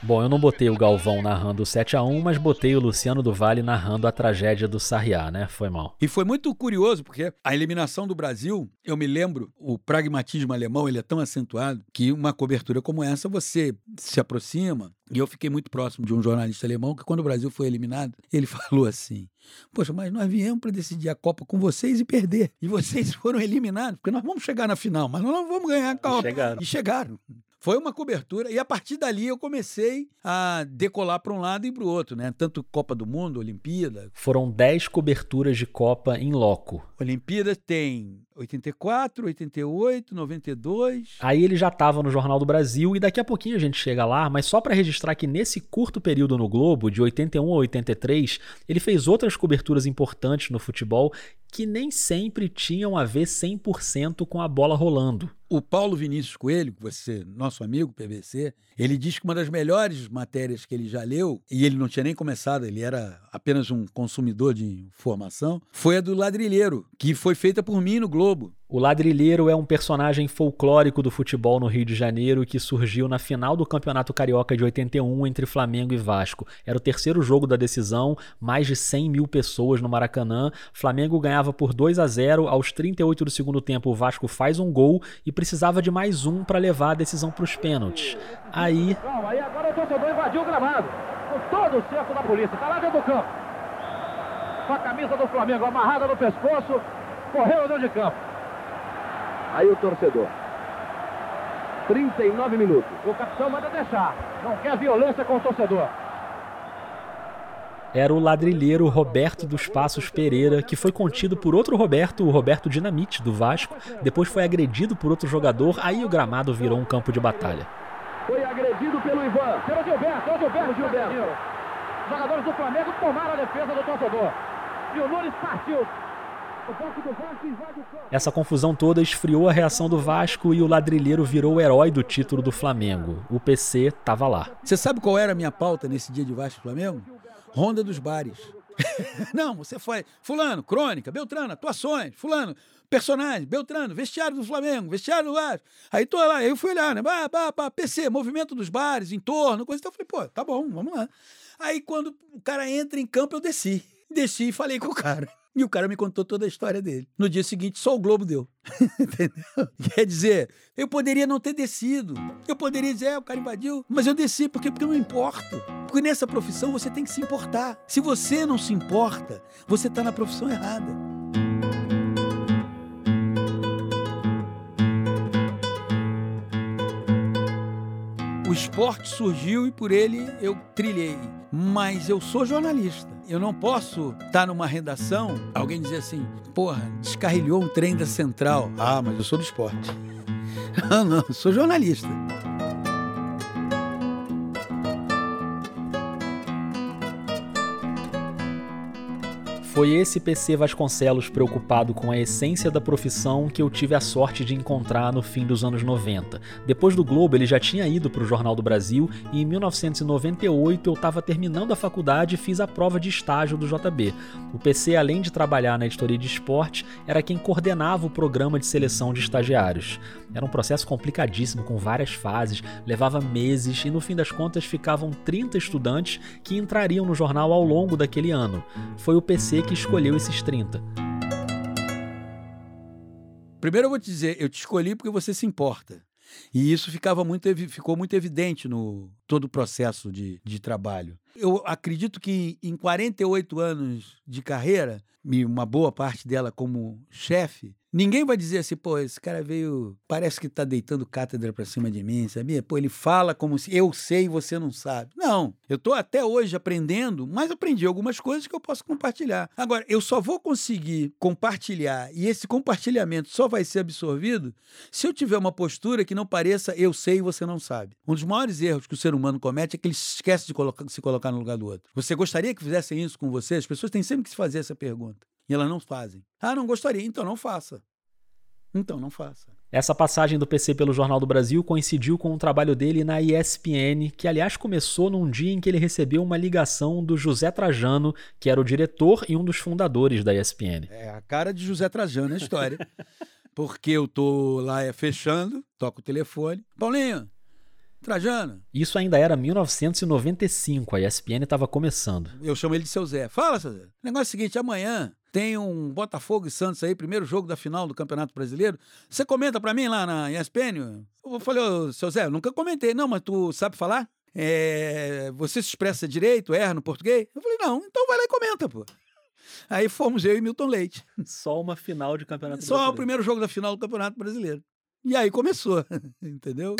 Bom, eu não botei o Galvão narrando o 7 a 1 mas botei o Luciano do Vale narrando a tragédia do Sarriá, né? Foi mal. E foi muito curioso, porque a eliminação do Brasil, eu me lembro, o pragmatismo alemão ele é tão acentuado que uma cobertura como essa você se aproxima. E eu fiquei muito próximo de um jornalista alemão que, quando o Brasil foi eliminado, ele falou assim: Poxa, mas nós viemos para decidir a Copa com vocês e perder. E vocês foram eliminados, porque nós vamos chegar na final, mas nós não vamos ganhar a Copa. E chegaram. E chegaram. Foi uma cobertura, e a partir dali eu comecei a decolar para um lado e para o outro, né? Tanto Copa do Mundo, Olimpíada. Foram 10 coberturas de Copa em loco. Olimpíada tem 84, 88, 92. Aí ele já estava no Jornal do Brasil e daqui a pouquinho a gente chega lá, mas só para registrar que nesse curto período no Globo, de 81 a 83, ele fez outras coberturas importantes no futebol que nem sempre tinham a ver 100% com a bola rolando. O Paulo Vinícius Coelho, você, nosso amigo PVC, ele diz que uma das melhores matérias que ele já leu, e ele não tinha nem começado, ele era apenas um consumidor de informação, foi a do Ladrilheiro, que foi feita por mim no Globo. O Ladrilheiro é um personagem folclórico do futebol no Rio de Janeiro que surgiu na final do Campeonato Carioca de 81 entre Flamengo e Vasco. Era o terceiro jogo da decisão, mais de 100 mil pessoas no Maracanã. Flamengo ganhava por 2 a 0 aos 38 do segundo tempo. O Vasco faz um gol e precisava de mais um para levar a decisão para os pênaltis. Aí. Calma, aí agora o torcedor invadiu o gramado com todo o cerco da polícia. Está lá dentro do campo. Com a camisa do Flamengo amarrada no pescoço, correu dentro de campo. Aí o torcedor. 39 minutos. O capitão manda deixar. Não quer violência com o torcedor. Era o ladrilheiro Roberto dos Passos Pereira, que foi contido por outro Roberto, o Roberto Dinamite, do Vasco. Depois foi agredido por outro jogador, aí o gramado virou um campo de batalha. Foi agredido pelo Ivan. Pelo Gilberto, pelo Gilberto, Gilberto. Os jogadores do Flamengo tomaram a defesa do torcedor. E o Nunes partiu. Essa confusão toda esfriou a reação do Vasco e o ladrilheiro virou o herói do título do Flamengo. O PC tava lá. Você sabe qual era a minha pauta nesse dia de Vasco e Flamengo? Ronda dos bares. Não, você foi. Fulano, crônica, Beltrano, atuações, Fulano, personagem, Beltrano, vestiário do Flamengo, vestiário do Vasco. Aí tô lá, eu fui olhar, né? Bah, bah, bah, PC, movimento dos bares, entorno, coisa. Então eu falei, pô, tá bom, vamos lá. Aí quando o cara entra em campo, eu desci. Desci e falei com o cara. E o cara me contou toda a história dele. No dia seguinte, só o Globo deu. Entendeu? Quer dizer, eu poderia não ter descido. Eu poderia dizer, é, o cara invadiu. Mas eu desci porque, porque eu não importo. Porque nessa profissão você tem que se importar. Se você não se importa, você está na profissão errada. Esporte surgiu e por ele eu trilhei. Mas eu sou jornalista. Eu não posso estar numa redação, alguém dizer assim, porra, descarrilhou um trem da central. Ah, mas eu sou do esporte. Não, não, sou jornalista. Foi esse PC Vasconcelos preocupado com a essência da profissão que eu tive a sorte de encontrar no fim dos anos 90. Depois do Globo, ele já tinha ido para o Jornal do Brasil e em 1998 eu estava terminando a faculdade e fiz a prova de estágio do JB. O PC, além de trabalhar na editoria de esporte, era quem coordenava o programa de seleção de estagiários. Era um processo complicadíssimo, com várias fases, levava meses e no fim das contas ficavam 30 estudantes que entrariam no jornal ao longo daquele ano. Foi o PC que escolheu esses 30. Primeiro eu vou te dizer, eu te escolhi porque você se importa. E isso ficava muito, ficou muito evidente no todo o processo de, de trabalho. Eu acredito que em 48 anos de carreira, e uma boa parte dela como chefe, ninguém vai dizer assim, pô, esse cara veio, parece que tá deitando cátedra pra cima de mim, sabia? Pô, ele fala como se eu sei e você não sabe. Não, eu tô até hoje aprendendo, mas aprendi algumas coisas que eu posso compartilhar. Agora, eu só vou conseguir compartilhar e esse compartilhamento só vai ser absorvido se eu tiver uma postura que não pareça eu sei e você não sabe. Um dos maiores erros que o ser humano comete é que ele esquece de colocar- se colocar no lugar do outro. Você gostaria que fizessem isso com você? As pessoas têm sempre que se fazer essa pergunta. E elas não fazem. Ah, não gostaria, então não faça. Então não faça. Essa passagem do PC pelo Jornal do Brasil coincidiu com o trabalho dele na ESPN, que aliás começou num dia em que ele recebeu uma ligação do José Trajano, que era o diretor e um dos fundadores da ESPN. É a cara de José Trajano a história. Porque eu tô lá é, fechando, toco o telefone. Paulinho, Trajano. Isso ainda era 1995, a ESPN estava começando. Eu chamo ele de seu Zé. Fala, seu Zé. O negócio é o seguinte: amanhã tem um Botafogo e Santos aí, primeiro jogo da final do Campeonato Brasileiro. Você comenta pra mim lá na ESPN? Eu falei, ô, seu Zé, eu nunca comentei. Não, mas tu sabe falar? É, você se expressa direito, erra no português? Eu falei, não, então vai lá e comenta, pô. Aí fomos eu e Milton Leite. Só uma final de Campeonato Só o primeiro jogo da final do Campeonato Brasileiro. E aí começou, entendeu?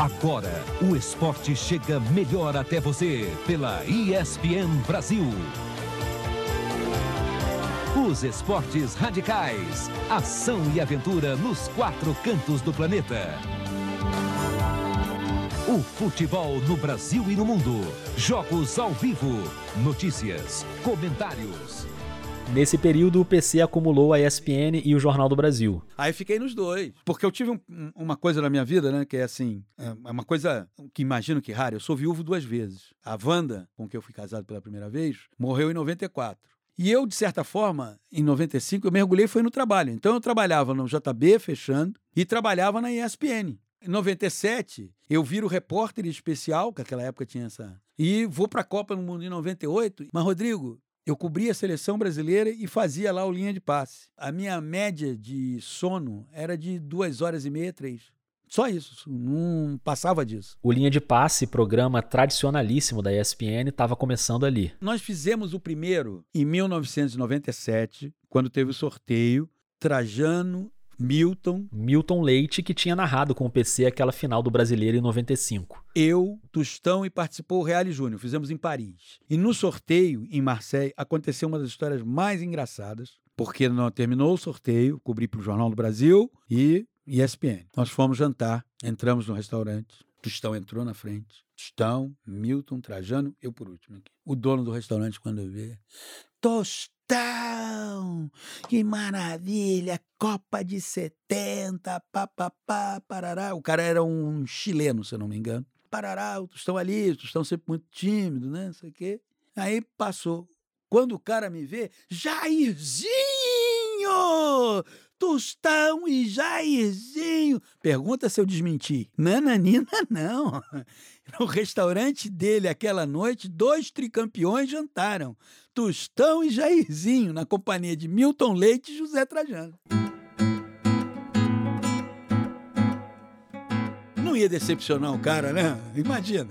Agora, o esporte chega melhor até você pela ESPN Brasil. Os esportes radicais. Ação e aventura nos quatro cantos do planeta. O futebol no Brasil e no mundo. Jogos ao vivo. Notícias, comentários. Nesse período, o PC acumulou a ESPN e o Jornal do Brasil. Aí fiquei nos dois. Porque eu tive um- um- uma coisa na minha vida, né? Que é assim, é uma coisa que imagino que rara. Eu sou viúvo duas vezes. A Wanda, com quem eu fui casado pela primeira vez, morreu em 94. E eu, de certa forma, em 95, eu mergulhei foi no trabalho. Então eu trabalhava no JB, fechando, e trabalhava na ESPN. Em 97, eu viro repórter especial, que naquela época tinha essa. E vou para a Copa do Mundo em 98. Mas, Rodrigo, eu cobria a seleção brasileira e fazia lá o linha de passe. A minha média de sono era de duas horas e meia, três. Só isso, não passava disso. O Linha de Passe, programa tradicionalíssimo da ESPN, estava começando ali. Nós fizemos o primeiro em 1997, quando teve o sorteio. Trajano, Milton, Milton Leite, que tinha narrado com o PC aquela final do Brasileiro em 95. eu, Tostão e participou o Reale Júnior. Fizemos em Paris. E no sorteio, em Marseille, aconteceu uma das histórias mais engraçadas, porque não terminou o sorteio, cobri para o Jornal do Brasil e ESPN. Nós fomos jantar, entramos no restaurante, Tostão entrou na frente. Tostão, Milton, Trajano, eu por último. aqui. O dono do restaurante, quando vê, Tostão! Que maravilha! Copa de 70, papapá, parará. O cara era um chileno, se eu não me engano. Parará, o Tostão ali, o Tostão sempre muito tímido, né? Não sei o quê. Aí passou. Quando o cara me vê, Jairzinho! Tostão e Jairzinho! Pergunta se eu desmenti. Nananina, não. No restaurante dele, aquela noite, dois tricampeões jantaram. Tostão e Jairzinho, na companhia de Milton Leite e José Trajano. Não ia decepcionar o cara, né? Imagina.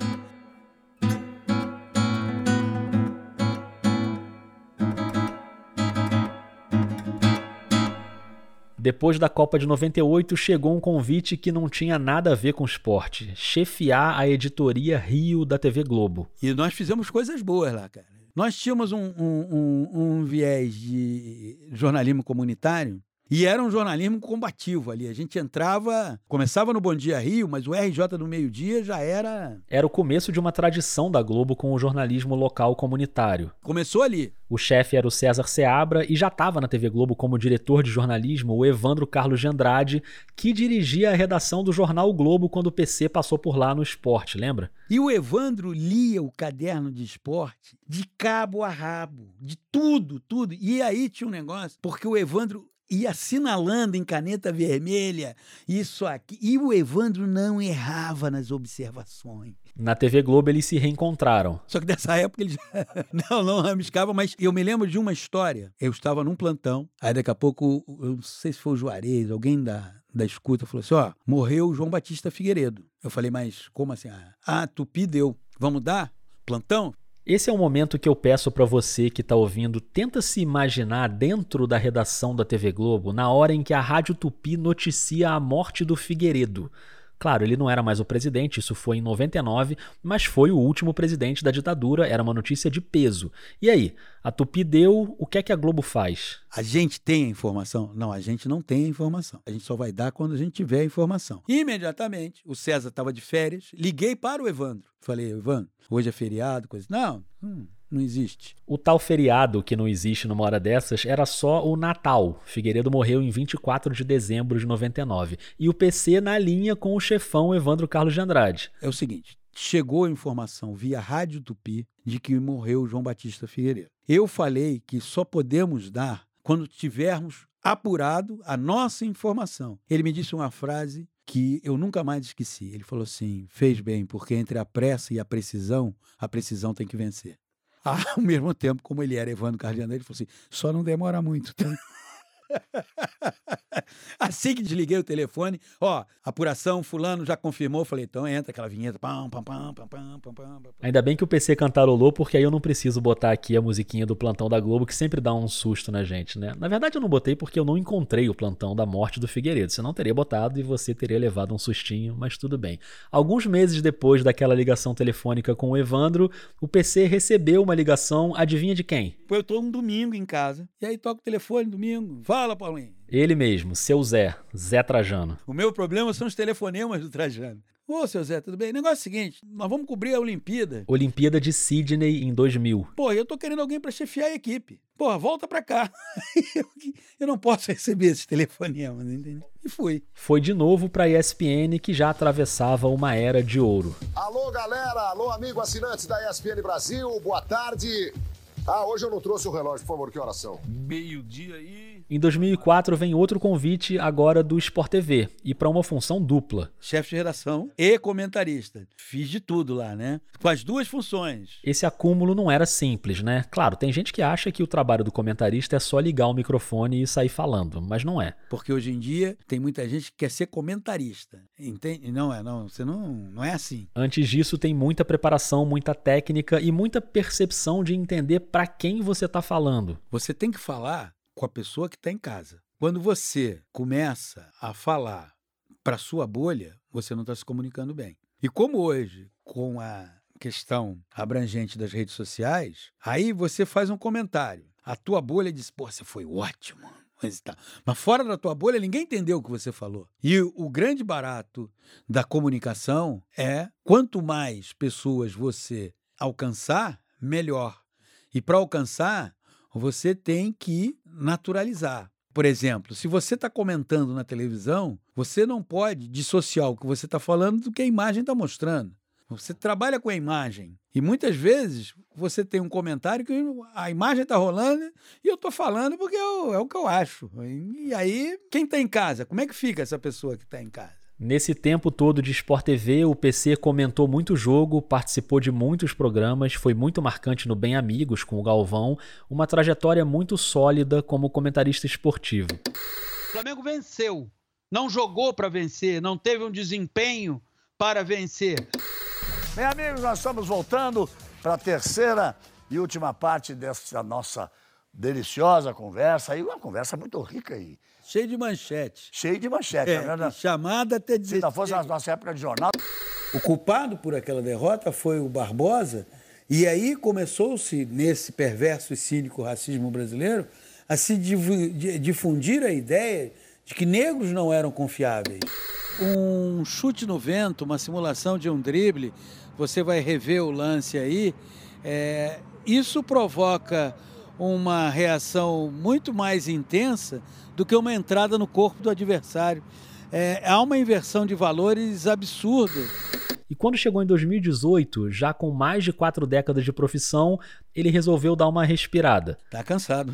Depois da Copa de 98, chegou um convite que não tinha nada a ver com esporte: chefiar a editoria Rio da TV Globo. E nós fizemos coisas boas lá, cara. Nós tínhamos um, um, um, um viés de jornalismo comunitário e era um jornalismo combativo ali. A gente entrava, começava no Bom Dia Rio, mas o RJ do meio-dia já era. Era o começo de uma tradição da Globo com o jornalismo local comunitário. Começou ali. O chefe era o César Seabra e já estava na TV Globo como diretor de jornalismo o Evandro Carlos de Andrade, que dirigia a redação do jornal o Globo quando o PC passou por lá no esporte, lembra? E o Evandro lia o caderno de esporte de cabo a rabo, de tudo, tudo. E aí tinha um negócio, porque o Evandro ia assinalando em caneta vermelha isso aqui. E o Evandro não errava nas observações. Na TV Globo eles se reencontraram. Só que dessa época eles não, não ramiscavam, mas eu me lembro de uma história. Eu estava num plantão, aí daqui a pouco, eu não sei se foi o Juarez, alguém da, da escuta falou assim: ó, morreu o João Batista Figueiredo. Eu falei, mas como assim? Ah, Tupi deu. Vamos dar? Plantão? Esse é o momento que eu peço para você que está ouvindo, tenta se imaginar dentro da redação da TV Globo na hora em que a Rádio Tupi noticia a morte do Figueiredo. Claro, ele não era mais o presidente, isso foi em 99, mas foi o último presidente da ditadura, era uma notícia de peso. E aí, a Tupi deu, o que é que a Globo faz? A gente tem a informação? Não, a gente não tem a informação. A gente só vai dar quando a gente tiver a informação. Imediatamente, o César estava de férias, liguei para o Evandro. Falei, Evandro, hoje é feriado, coisa. Não, hum, não existe. O tal feriado que não existe numa hora dessas era só o Natal. Figueiredo morreu em 24 de dezembro de 99. E o PC na linha com o chefão Evandro Carlos de Andrade. É o seguinte: chegou a informação via Rádio Tupi de que morreu João Batista Figueiredo. Eu falei que só podemos dar quando tivermos apurado a nossa informação. Ele me disse uma frase que eu nunca mais esqueci. Ele falou assim: fez bem, porque entre a pressa e a precisão, a precisão tem que vencer. Ao mesmo tempo, como ele era Evandro Cardiano, ele falou assim: só não demora muito, tá? assim que desliguei o telefone, ó, apuração, fulano já confirmou, falei, então entra aquela vinheta, pam, pam, pam, pam, pam, pam, pam. Ainda bem que o PC cantarolou, porque aí eu não preciso botar aqui a musiquinha do plantão da Globo, que sempre dá um susto na gente, né? Na verdade eu não botei porque eu não encontrei o plantão da morte do Figueiredo, senão teria botado e você teria levado um sustinho, mas tudo bem. Alguns meses depois daquela ligação telefônica com o Evandro, o PC recebeu uma ligação, adivinha de quem? Eu tô um domingo em casa, e aí toca o telefone, domingo, Fala, Paulinho. Ele mesmo, seu Zé, Zé Trajano. O meu problema são os telefonemas do Trajano. Ô, seu Zé, tudo bem? Negócio é o seguinte, nós vamos cobrir a Olimpíada. Olimpíada de Sydney em 2000. Pô, eu tô querendo alguém para chefiar a equipe. Pô, volta pra cá. eu não posso receber esses telefonemas, entendeu? E fui. Foi de novo pra ESPN, que já atravessava uma era de ouro. Alô, galera. Alô, amigo assinantes da ESPN Brasil. Boa tarde. Ah, hoje eu não trouxe o relógio, por favor, que oração? Meio-dia aí. Em 2004 vem outro convite agora do Sport TV e para uma função dupla. Chefe de redação e comentarista. Fiz de tudo lá, né? Com as duas funções. Esse acúmulo não era simples, né? Claro, tem gente que acha que o trabalho do comentarista é só ligar o microfone e sair falando, mas não é. Porque hoje em dia tem muita gente que quer ser comentarista. Entende? Não é, não, você não, não é assim. Antes disso tem muita preparação, muita técnica e muita percepção de entender para quem você está falando. Você tem que falar com a pessoa que está em casa. Quando você começa a falar para sua bolha, você não está se comunicando bem. E como hoje, com a questão abrangente das redes sociais, aí você faz um comentário. A tua bolha diz: pô, você foi ótimo. Mas, fora da tua bolha, ninguém entendeu o que você falou. E o grande barato da comunicação é quanto mais pessoas você alcançar, melhor. E para alcançar, você tem que naturalizar. Por exemplo, se você está comentando na televisão, você não pode dissociar o que você está falando do que a imagem está mostrando. Você trabalha com a imagem. E muitas vezes você tem um comentário que a imagem está rolando e eu estou falando porque eu, é o que eu acho. E aí, quem está em casa? Como é que fica essa pessoa que está em casa? Nesse tempo todo de Sport TV, o PC comentou muito jogo, participou de muitos programas, foi muito marcante no Bem Amigos com o Galvão, uma trajetória muito sólida como comentarista esportivo. O Flamengo venceu, não jogou para vencer, não teve um desempenho para vencer. Bem, amigos, nós estamos voltando para a terceira e última parte dessa nossa deliciosa conversa, e uma conversa muito rica aí. Cheio de manchete. Cheio de manchete, é, é Chamada até dizer. Se não fosse na nossa época de jornal. O culpado por aquela derrota foi o Barbosa, e aí começou-se, nesse perverso e cínico racismo brasileiro, a se difundir a ideia de que negros não eram confiáveis. Um chute no vento, uma simulação de um drible, você vai rever o lance aí, é, isso provoca uma reação muito mais intensa do que uma entrada no corpo do adversário. É, há uma inversão de valores absurda. E quando chegou em 2018, já com mais de quatro décadas de profissão, ele resolveu dar uma respirada. Tá cansado.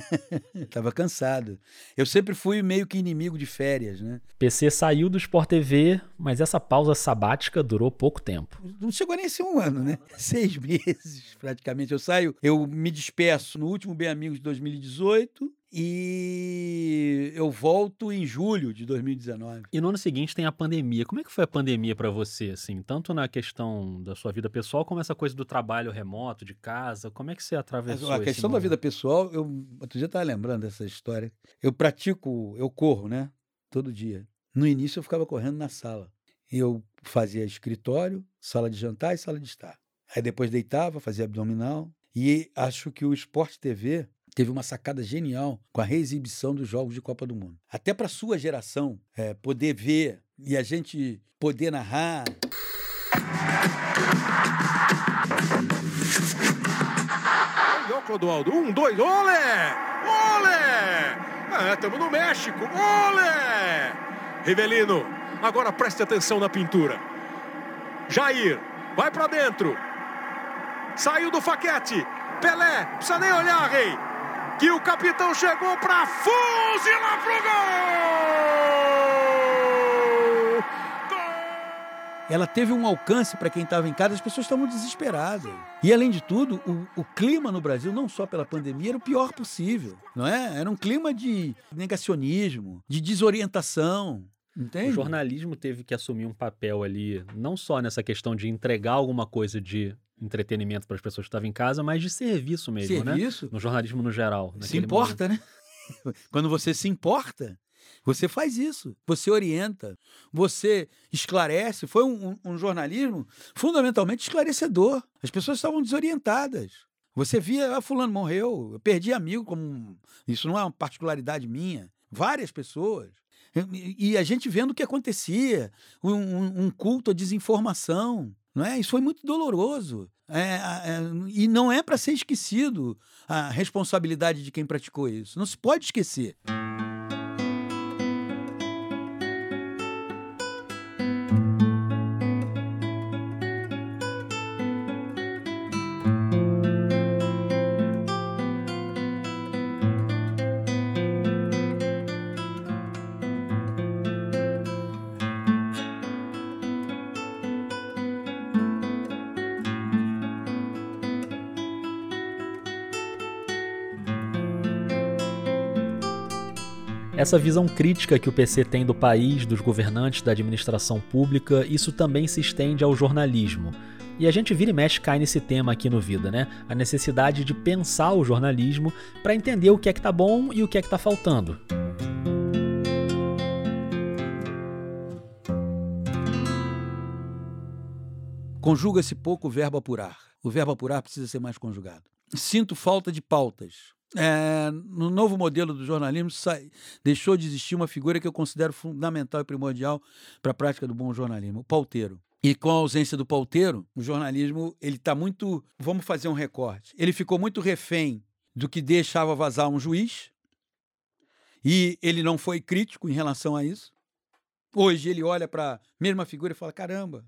Tava cansado. Eu sempre fui meio que inimigo de férias, né? PC saiu do Sport TV, mas essa pausa sabática durou pouco tempo. Não chegou nem a ser um ano, né? Seis meses, praticamente. Eu saio, eu me despeço no último Bem Amigos de 2018 e eu volto em julho de 2019. E no ano seguinte tem a pandemia. Como é que foi a pandemia para você, assim, tanto na questão da sua vida pessoal como essa coisa do trabalho remoto, de casa? Como é que você atravessou A questão da vida pessoal, eu outro dia estava lembrando dessa história. Eu pratico, eu corro, né? Todo dia. No início eu ficava correndo na sala. Eu fazia escritório, sala de jantar e sala de estar. Aí depois deitava, fazia abdominal. E acho que o Esporte TV teve uma sacada genial com a reexibição dos Jogos de Copa do Mundo. Até para sua geração é, poder ver e a gente poder narrar. Ó, Clodoaldo, um, dois, olé! Olé! Ah, estamos no México, olé! Rivelino, agora preste atenção na pintura. Jair, vai para dentro. Saiu do faquete. Pelé, precisa nem olhar, rei que o capitão chegou para fuzilar pro gol! Ela teve um alcance para quem estava em casa, as pessoas estavam desesperadas. E além de tudo, o, o, clima no Brasil, não só pela pandemia, era o pior possível, não é? Era um clima de negacionismo, de desorientação. Entende? O jornalismo teve que assumir um papel ali, não só nessa questão de entregar alguma coisa de entretenimento para as pessoas que estavam em casa, mas de serviço mesmo, serviço? né? No jornalismo no geral. Se importa, momento. né? Quando você se importa, você faz isso. Você orienta, você esclarece. Foi um, um, um jornalismo fundamentalmente esclarecedor. As pessoas estavam desorientadas. Você via, ah, fulano morreu, eu perdi amigo, como isso não é uma particularidade minha. Várias pessoas. E a gente vendo o que acontecia, um, um culto à desinformação. Não é? Isso foi muito doloroso. É, é, e não é para ser esquecido a responsabilidade de quem praticou isso. Não se pode esquecer. Essa visão crítica que o PC tem do país, dos governantes, da administração pública, isso também se estende ao jornalismo. E a gente vira e mexe cai nesse tema aqui no Vida, né? A necessidade de pensar o jornalismo para entender o que é que tá bom e o que é que tá faltando. Conjuga-se pouco o verbo apurar. O verbo apurar precisa ser mais conjugado. Sinto falta de pautas. É, no novo modelo do jornalismo, sai, deixou de existir uma figura que eu considero fundamental e primordial para a prática do bom jornalismo, o pauteiro. E com a ausência do pauteiro, o jornalismo ele está muito. Vamos fazer um recorte. Ele ficou muito refém do que deixava vazar um juiz, e ele não foi crítico em relação a isso. Hoje ele olha para a mesma figura e fala: caramba,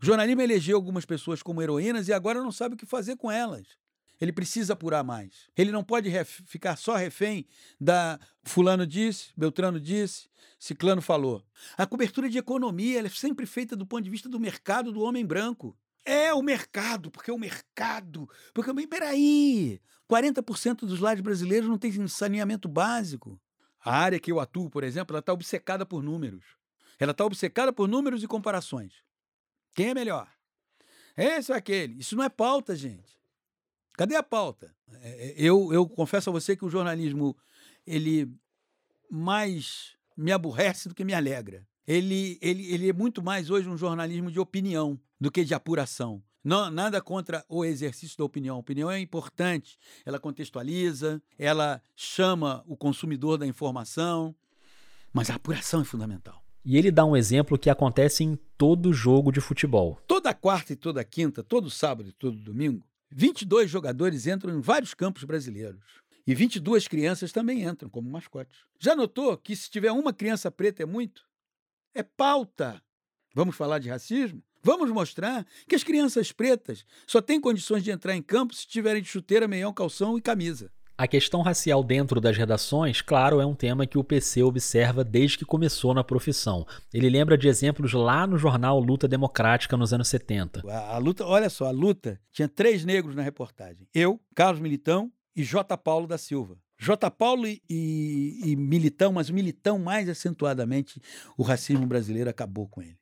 o jornalismo elegeu algumas pessoas como heroínas e agora não sabe o que fazer com elas. Ele precisa apurar mais. Ele não pode ficar só refém da fulano disse, Beltrano disse, Ciclano falou. A cobertura de economia é sempre feita do ponto de vista do mercado do homem branco. É o mercado, porque o mercado. Porque, peraí, 40% dos lares brasileiros não tem saneamento básico. A área que eu atuo, por exemplo, ela está obcecada por números. Ela está obcecada por números e comparações. Quem é melhor? Esse ou aquele? Isso não é pauta, gente. Cadê a pauta? É, é, eu, eu confesso a você que o jornalismo ele mais me aborrece do que me alegra. Ele, ele, ele é muito mais hoje um jornalismo de opinião do que de apuração. Não, nada contra o exercício da opinião. A opinião é importante, ela contextualiza, ela chama o consumidor da informação, mas a apuração é fundamental. E ele dá um exemplo que acontece em todo jogo de futebol. Toda quarta e toda quinta, todo sábado e todo domingo, 22 jogadores entram em vários campos brasileiros. E 22 crianças também entram como mascotes. Já notou que se tiver uma criança preta é muito? É pauta. Vamos falar de racismo? Vamos mostrar que as crianças pretas só têm condições de entrar em campo se tiverem de chuteira, meião, calção e camisa. A questão racial dentro das redações, claro, é um tema que o PC observa desde que começou na profissão. Ele lembra de exemplos lá no jornal Luta Democrática nos anos 70. A, a luta, olha só, a luta tinha três negros na reportagem. Eu, Carlos Militão e J. Paulo da Silva. J. Paulo e, e, Militão, mas Militão mais acentuadamente, o racismo brasileiro acabou com ele.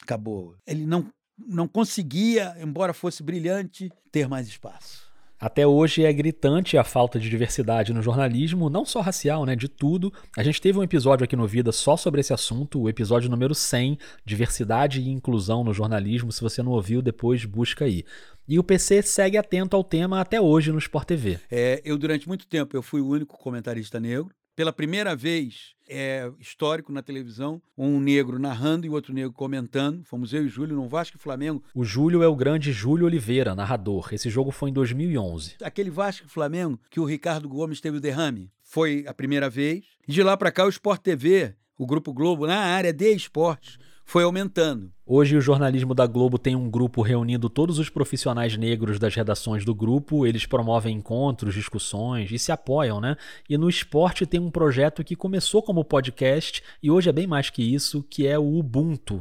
Acabou. Ele não, não conseguia, embora fosse brilhante, ter mais espaço. Até hoje é gritante a falta de diversidade no jornalismo, não só racial, né, de tudo. A gente teve um episódio aqui no Vida só sobre esse assunto, o episódio número 100, diversidade e inclusão no jornalismo. Se você não ouviu, depois busca aí. E o PC segue atento ao tema até hoje no Sport TV. É, eu durante muito tempo eu fui o único comentarista negro pela primeira vez é histórico na televisão, um negro narrando e outro negro comentando. Fomos eu e Júlio no Vasco e Flamengo. O Júlio é o grande Júlio Oliveira, narrador. Esse jogo foi em 2011. Aquele Vasco e Flamengo que o Ricardo Gomes teve o derrame. Foi a primeira vez. E de lá para cá o Sport TV, o Grupo Globo, na área de esportes, foi aumentando. Hoje o jornalismo da Globo tem um grupo reunindo todos os profissionais negros das redações do grupo, eles promovem encontros, discussões e se apoiam, né? E no esporte tem um projeto que começou como podcast e hoje é bem mais que isso, que é o Ubuntu.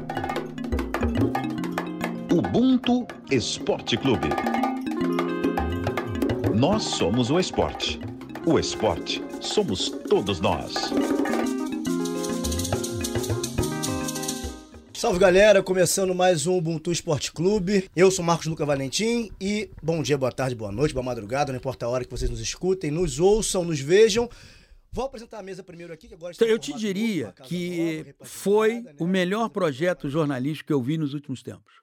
Ubuntu Esporte Clube. Nós somos o esporte. O esporte somos todos nós. Salve galera, começando mais um Ubuntu Esporte Clube. Eu sou Marcos Luca Valentim e bom dia, boa tarde, boa noite, boa madrugada, não importa a hora que vocês nos escutem, nos ouçam, nos vejam. Vou apresentar a mesa primeiro aqui, que agora então, Eu te diria que foi o melhor projeto jornalístico que eu vi nos últimos tempos.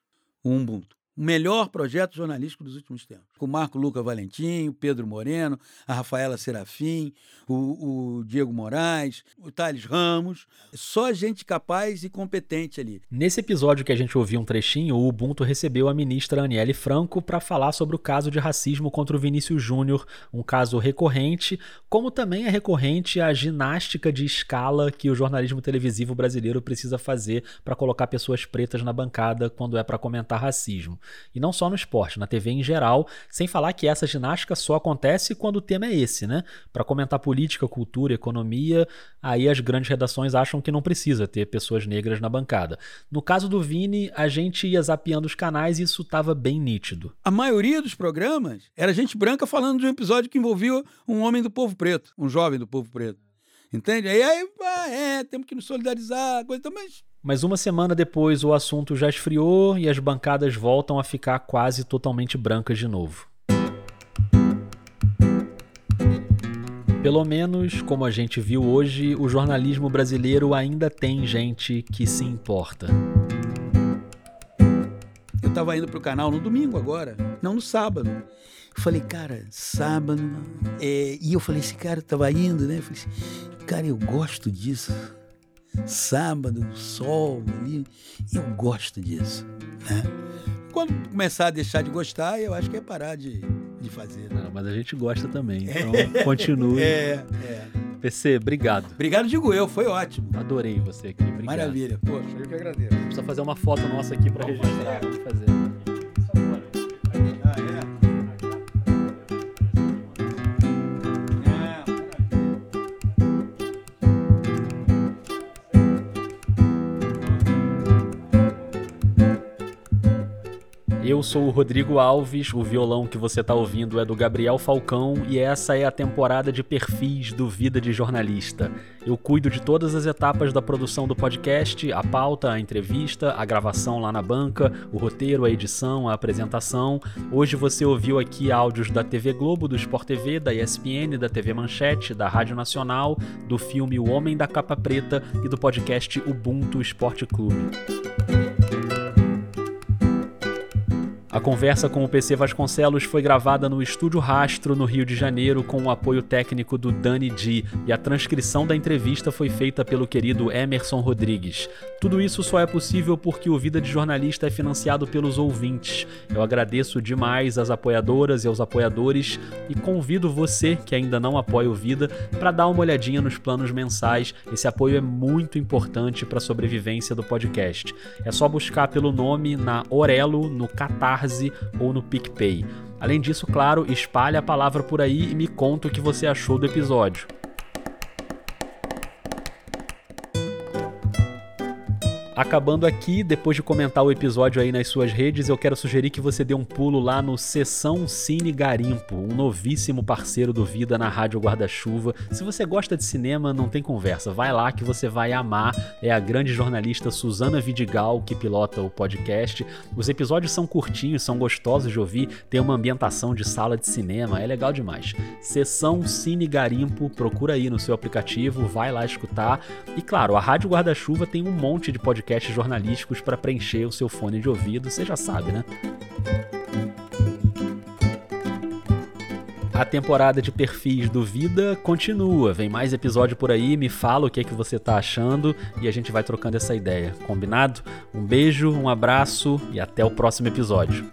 O Ubuntu o melhor projeto jornalístico dos últimos tempos. Com o Marco Luca Valentim, o Pedro Moreno, a Rafaela Serafim, o, o Diego Moraes, o Thales Ramos. Só gente capaz e competente ali. Nesse episódio que a gente ouviu um trechinho, o Ubuntu recebeu a ministra Aniele Franco para falar sobre o caso de racismo contra o Vinícius Júnior, um caso recorrente, como também é recorrente a ginástica de escala que o jornalismo televisivo brasileiro precisa fazer para colocar pessoas pretas na bancada quando é para comentar racismo. E não só no esporte, na TV em geral, sem falar que essa ginástica só acontece quando o tema é esse, né? Para comentar política, cultura, economia, aí as grandes redações acham que não precisa ter pessoas negras na bancada. No caso do Vini, a gente ia zapeando os canais e isso estava bem nítido. A maioria dos programas era gente branca falando de um episódio que envolvia um homem do povo preto, um jovem do povo preto. Entende? Aí, aí ah, é, temos que nos solidarizar, coisa, mas mas uma semana depois o assunto já esfriou e as bancadas voltam a ficar quase totalmente brancas de novo. Pelo menos, como a gente viu hoje, o jornalismo brasileiro ainda tem gente que se importa. Eu estava indo pro canal no domingo agora, não no sábado. Falei, cara, sábado. É... E eu falei, esse cara estava indo, né? Falei cara, eu gosto disso sábado, sol ali. Eu gosto disso, né? Quando começar a deixar de gostar, eu acho que é parar de, de fazer. Né? Não, mas a gente gosta também, então é, continue. É, é. PC, obrigado. Obrigado, digo eu, foi ótimo. Adorei você aqui, obrigado. Maravilha, poxa, eu que agradeço. Precisa fazer uma foto nossa aqui para registrar. Vamos fazer. Eu sou o Rodrigo Alves, o violão que você está ouvindo é do Gabriel Falcão e essa é a temporada de perfis do Vida de Jornalista. Eu cuido de todas as etapas da produção do podcast, a pauta, a entrevista, a gravação lá na banca, o roteiro, a edição, a apresentação. Hoje você ouviu aqui áudios da TV Globo, do Sport TV, da ESPN, da TV Manchete, da Rádio Nacional, do filme O Homem da Capa Preta e do podcast Ubuntu Esporte Clube. A conversa com o PC Vasconcelos foi gravada no Estúdio Rastro, no Rio de Janeiro, com o apoio técnico do Dani D, e a transcrição da entrevista foi feita pelo querido Emerson Rodrigues. Tudo isso só é possível porque o Vida de Jornalista é financiado pelos ouvintes. Eu agradeço demais às apoiadoras e aos apoiadores e convido você que ainda não apoia o Vida para dar uma olhadinha nos planos mensais. Esse apoio é muito importante para a sobrevivência do podcast. É só buscar pelo nome na Orelo, no Catarse Catarse ou no PicPay. Além disso, claro, espalhe a palavra por aí e me conta o que você achou do episódio. Acabando aqui, depois de comentar o episódio aí nas suas redes, eu quero sugerir que você dê um pulo lá no Sessão Cine Garimpo, um novíssimo parceiro do Vida na Rádio Guarda-Chuva. Se você gosta de cinema, não tem conversa, vai lá que você vai amar. É a grande jornalista Suzana Vidigal que pilota o podcast. Os episódios são curtinhos, são gostosos de ouvir, tem uma ambientação de sala de cinema, é legal demais. Sessão Cine Garimpo, procura aí no seu aplicativo, vai lá escutar. E claro, a Rádio Guarda-Chuva tem um monte de podcasts podcasts jornalísticos para preencher o seu fone de ouvido, você já sabe, né? A temporada de perfis do Vida continua. Vem mais episódio por aí, me fala o que é que você tá achando e a gente vai trocando essa ideia. Combinado? Um beijo, um abraço e até o próximo episódio.